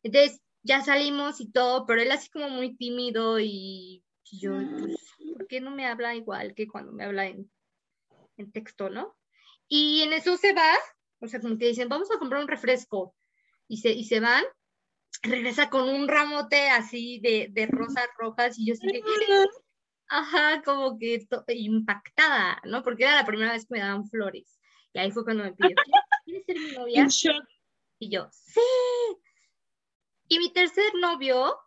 Entonces, ya salimos y todo, pero él así como muy tímido y, yo, pues, ¿por qué no me habla igual que cuando me habla en, en texto, no? Y en eso se va, o sea, como que dicen, vamos a comprar un refresco, y se, y se van, regresa con un ramote así de, de rosas rojas, y yo sí que, ajá, como que impactada, ¿no? Porque era la primera vez que me daban flores. Y ahí fue cuando me pidió, ¿quieres ser mi novia? Y yo, sí. Y mi tercer novio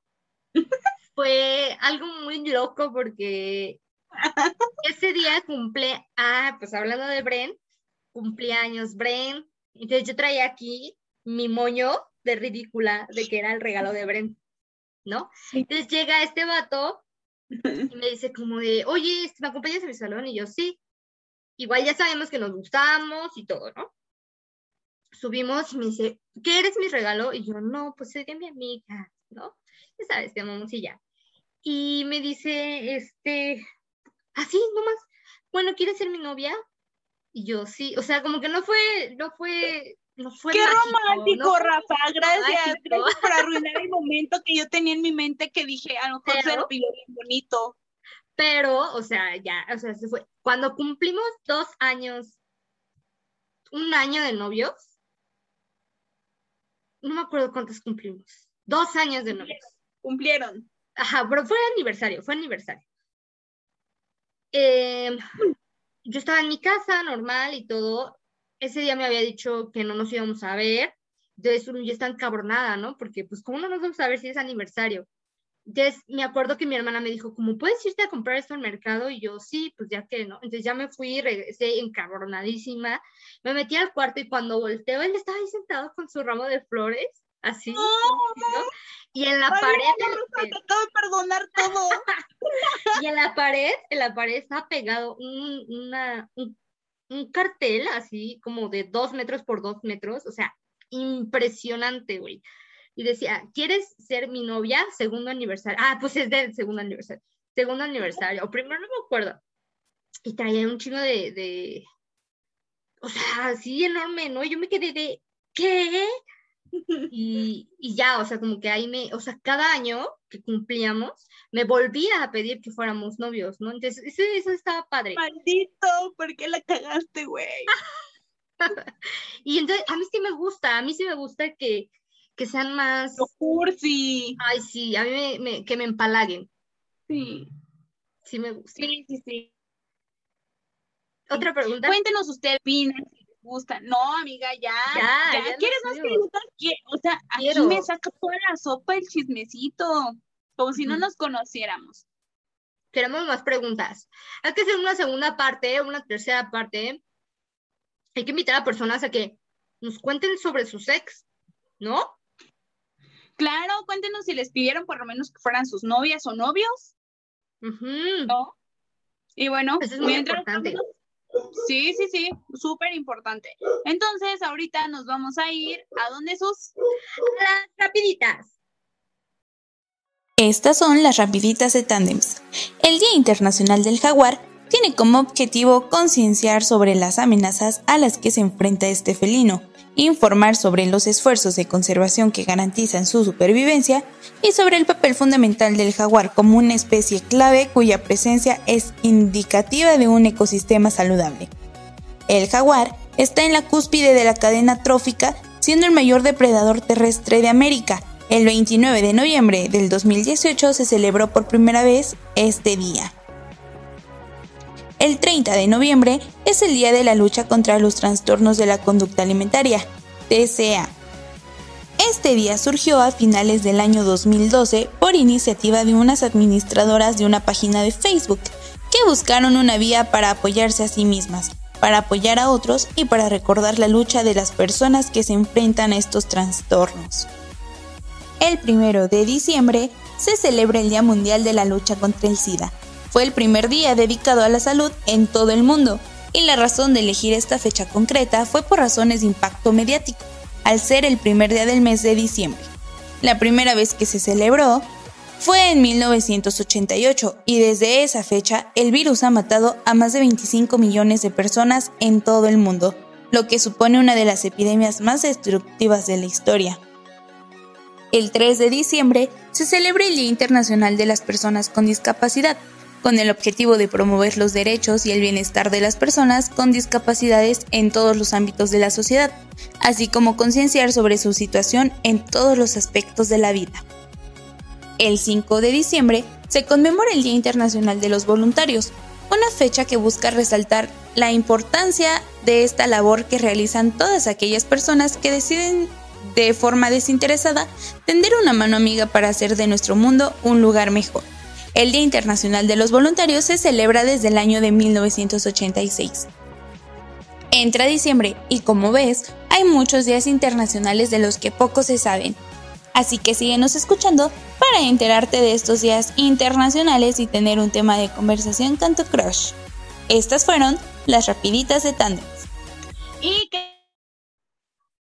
fue algo muy loco porque ese día cumple, ah, pues hablando de Bren, cumpleaños Bren. Entonces yo traía aquí mi moño de ridícula de que era el regalo de Bren, ¿no? Entonces llega este vato y me dice como de, oye, ¿me acompañas a mi salón? Y yo, sí. Igual ya sabemos que nos gustamos y todo, ¿no? subimos y me dice, ¿qué eres mi regalo? Y yo, no, pues soy de mi amiga, ¿no? Ya sabes, te amamos y ya. Y me dice, este, así nomás, bueno, ¿quieres ser mi novia? Y yo, sí, o sea, como que no fue, no fue, no fue Qué romántico, Rafa, gracias, gracias por arruinar el momento que yo tenía en mi mente que dije, a lo mejor se lo bien bonito. Pero, o sea, ya, o sea, se fue. Cuando cumplimos dos años, un año de novios, no me acuerdo cuántos cumplimos. Dos años de novios. Cumplieron. Ajá, pero fue aniversario, fue aniversario. Em, yo estaba en mi casa normal y todo. Ese día me había dicho que no nos íbamos a ver. Entonces yo estaba encabronada, ¿no? Porque pues, ¿cómo no nos vamos a ver si es aniversario? Entonces, me acuerdo que mi hermana me dijo, ¿cómo puedes irte a comprar esto al mercado? Y yo, sí, pues ya que no. Entonces ya me fui, regresé encabronadísima. Me metí al cuarto y cuando volteo, él estaba ahí sentado con su ramo de flores, así. Y en la pared... perdonar todo. y en la pared, en la pared está pegado un, una, un cartel así como de dos metros por dos metros. O sea, impresionante, güey y decía, ¿quieres ser mi novia? Segundo aniversario. Ah, pues es del segundo aniversario. Segundo aniversario, o primero no me acuerdo. Y traía un chino de, de, o sea, así enorme, ¿no? Yo me quedé de, ¿qué? Y, y, ya, o sea, como que ahí me, o sea, cada año que cumplíamos, me volvía a pedir que fuéramos novios, ¿no? Entonces, eso, eso estaba padre. Maldito, ¿por qué la cagaste, güey? y entonces, a mí sí me gusta, a mí sí me gusta que, que sean más... cursi. Ay, sí, a mí me, que me empalaguen. Sí. Sí me gusta. Sí, sí, sí. Otra pregunta. Cuéntenos usted, opina, si les gusta. No, amiga, ya. Ya, ¿Quieres más preguntas? O sea, aquí me saca toda la sopa el chismecito. Como si no nos conociéramos. Queremos más preguntas. Hay que hacer una segunda parte, una tercera parte. Hay que invitar a personas a que nos cuenten sobre su sex, ¿no? Claro, cuéntenos si les pidieron por lo menos que fueran sus novias o novios. ¿No? Y bueno, Eso es muy importante. Sí, sí, sí, súper importante. Entonces, ahorita nos vamos a ir a dónde sus Las rapiditas. Estas son las rapiditas de Tandems. El Día Internacional del Jaguar tiene como objetivo concienciar sobre las amenazas a las que se enfrenta este felino, informar sobre los esfuerzos de conservación que garantizan su supervivencia y sobre el papel fundamental del jaguar como una especie clave cuya presencia es indicativa de un ecosistema saludable. El jaguar está en la cúspide de la cadena trófica, siendo el mayor depredador terrestre de América. El 29 de noviembre del 2018 se celebró por primera vez este día. El 30 de noviembre es el Día de la Lucha contra los Trastornos de la Conducta Alimentaria, TCA. Este día surgió a finales del año 2012 por iniciativa de unas administradoras de una página de Facebook que buscaron una vía para apoyarse a sí mismas, para apoyar a otros y para recordar la lucha de las personas que se enfrentan a estos trastornos. El primero de diciembre se celebra el Día Mundial de la Lucha contra el SIDA, fue el primer día dedicado a la salud en todo el mundo, y la razón de elegir esta fecha concreta fue por razones de impacto mediático, al ser el primer día del mes de diciembre. La primera vez que se celebró fue en 1988 y desde esa fecha el virus ha matado a más de 25 millones de personas en todo el mundo, lo que supone una de las epidemias más destructivas de la historia. El 3 de diciembre se celebra el Día Internacional de las Personas con Discapacidad, con el objetivo de promover los derechos y el bienestar de las personas con discapacidades en todos los ámbitos de la sociedad, así como concienciar sobre su situación en todos los aspectos de la vida. El 5 de diciembre se conmemora el Día Internacional de los Voluntarios, una fecha que busca resaltar la importancia de esta labor que realizan todas aquellas personas que deciden de forma desinteresada tender una mano amiga para hacer de nuestro mundo un lugar mejor. El Día Internacional de los Voluntarios se celebra desde el año de 1986. Entra diciembre y como ves, hay muchos días internacionales de los que poco se saben. Así que síguenos escuchando para enterarte de estos días internacionales y tener un tema de conversación con tu crush. Estas fueron las rapiditas de Tandems. ¿Y qué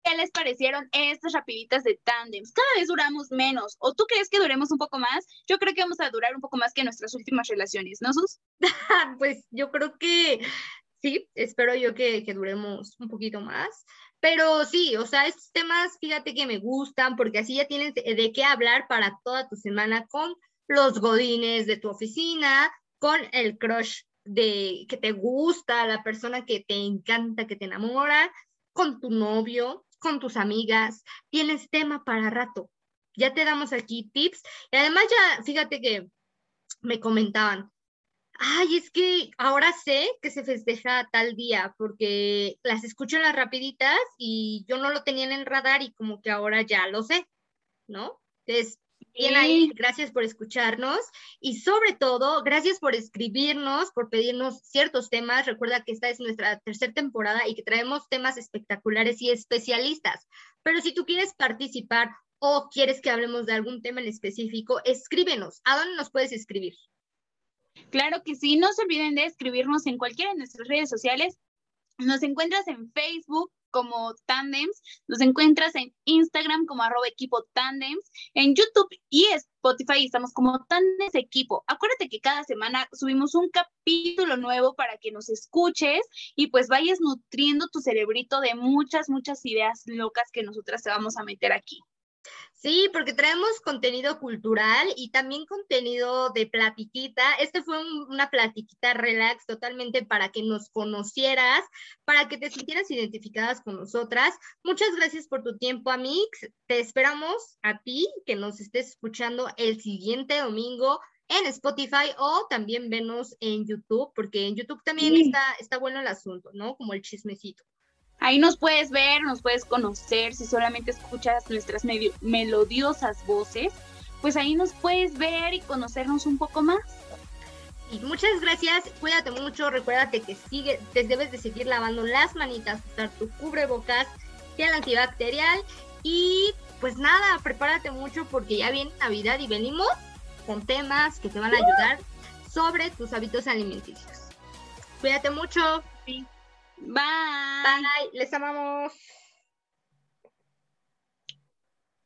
¿Qué les parecieron estas rapiditas de tandems? Cada vez duramos menos. ¿O tú crees que duremos un poco más? Yo creo que vamos a durar un poco más que nuestras últimas relaciones, ¿no, Sus? pues yo creo que sí, espero yo que, que duremos un poquito más. Pero sí, o sea, estos temas, fíjate que me gustan porque así ya tienes de, de qué hablar para toda tu semana con los godines de tu oficina, con el crush de que te gusta, la persona que te encanta, que te enamora, con tu novio, con tus amigas, tienes tema para rato. Ya te damos aquí tips. Y además ya, fíjate que me comentaban, ay, es que ahora sé que se festeja tal día porque las escucho en las rapiditas y yo no lo tenía en el radar y como que ahora ya lo sé, ¿no? Entonces, Bien ahí, gracias por escucharnos y sobre todo, gracias por escribirnos, por pedirnos ciertos temas. Recuerda que esta es nuestra tercera temporada y que traemos temas espectaculares y especialistas. Pero si tú quieres participar o quieres que hablemos de algún tema en específico, escríbenos. ¿A dónde nos puedes escribir? Claro que sí, no se olviden de escribirnos en cualquiera de nuestras redes sociales. Nos encuentras en Facebook, como Tandems, nos encuentras en Instagram como arroba equipo Tandems, en YouTube y Spotify estamos como Tandems Equipo. Acuérdate que cada semana subimos un capítulo nuevo para que nos escuches y pues vayas nutriendo tu cerebrito de muchas, muchas ideas locas que nosotras te vamos a meter aquí. Sí, porque traemos contenido cultural y también contenido de platiquita. Este fue una platiquita relax totalmente para que nos conocieras, para que te sintieras identificadas con nosotras. Muchas gracias por tu tiempo, Amix. Te esperamos a ti que nos estés escuchando el siguiente domingo en Spotify o también venos en YouTube, porque en YouTube también está, está bueno el asunto, ¿no? Como el chismecito. Ahí nos puedes ver, nos puedes conocer, si solamente escuchas nuestras medio, melodiosas voces, pues ahí nos puedes ver y conocernos un poco más. Y muchas gracias, cuídate mucho, recuérdate que sigue, te debes de seguir lavando las manitas, usar tu cubrebocas, gel antibacterial y pues nada, prepárate mucho porque ya viene Navidad y venimos con temas que te van a ayudar sobre tus hábitos alimenticios. Cuídate mucho. Bye. Bye. Les amamos.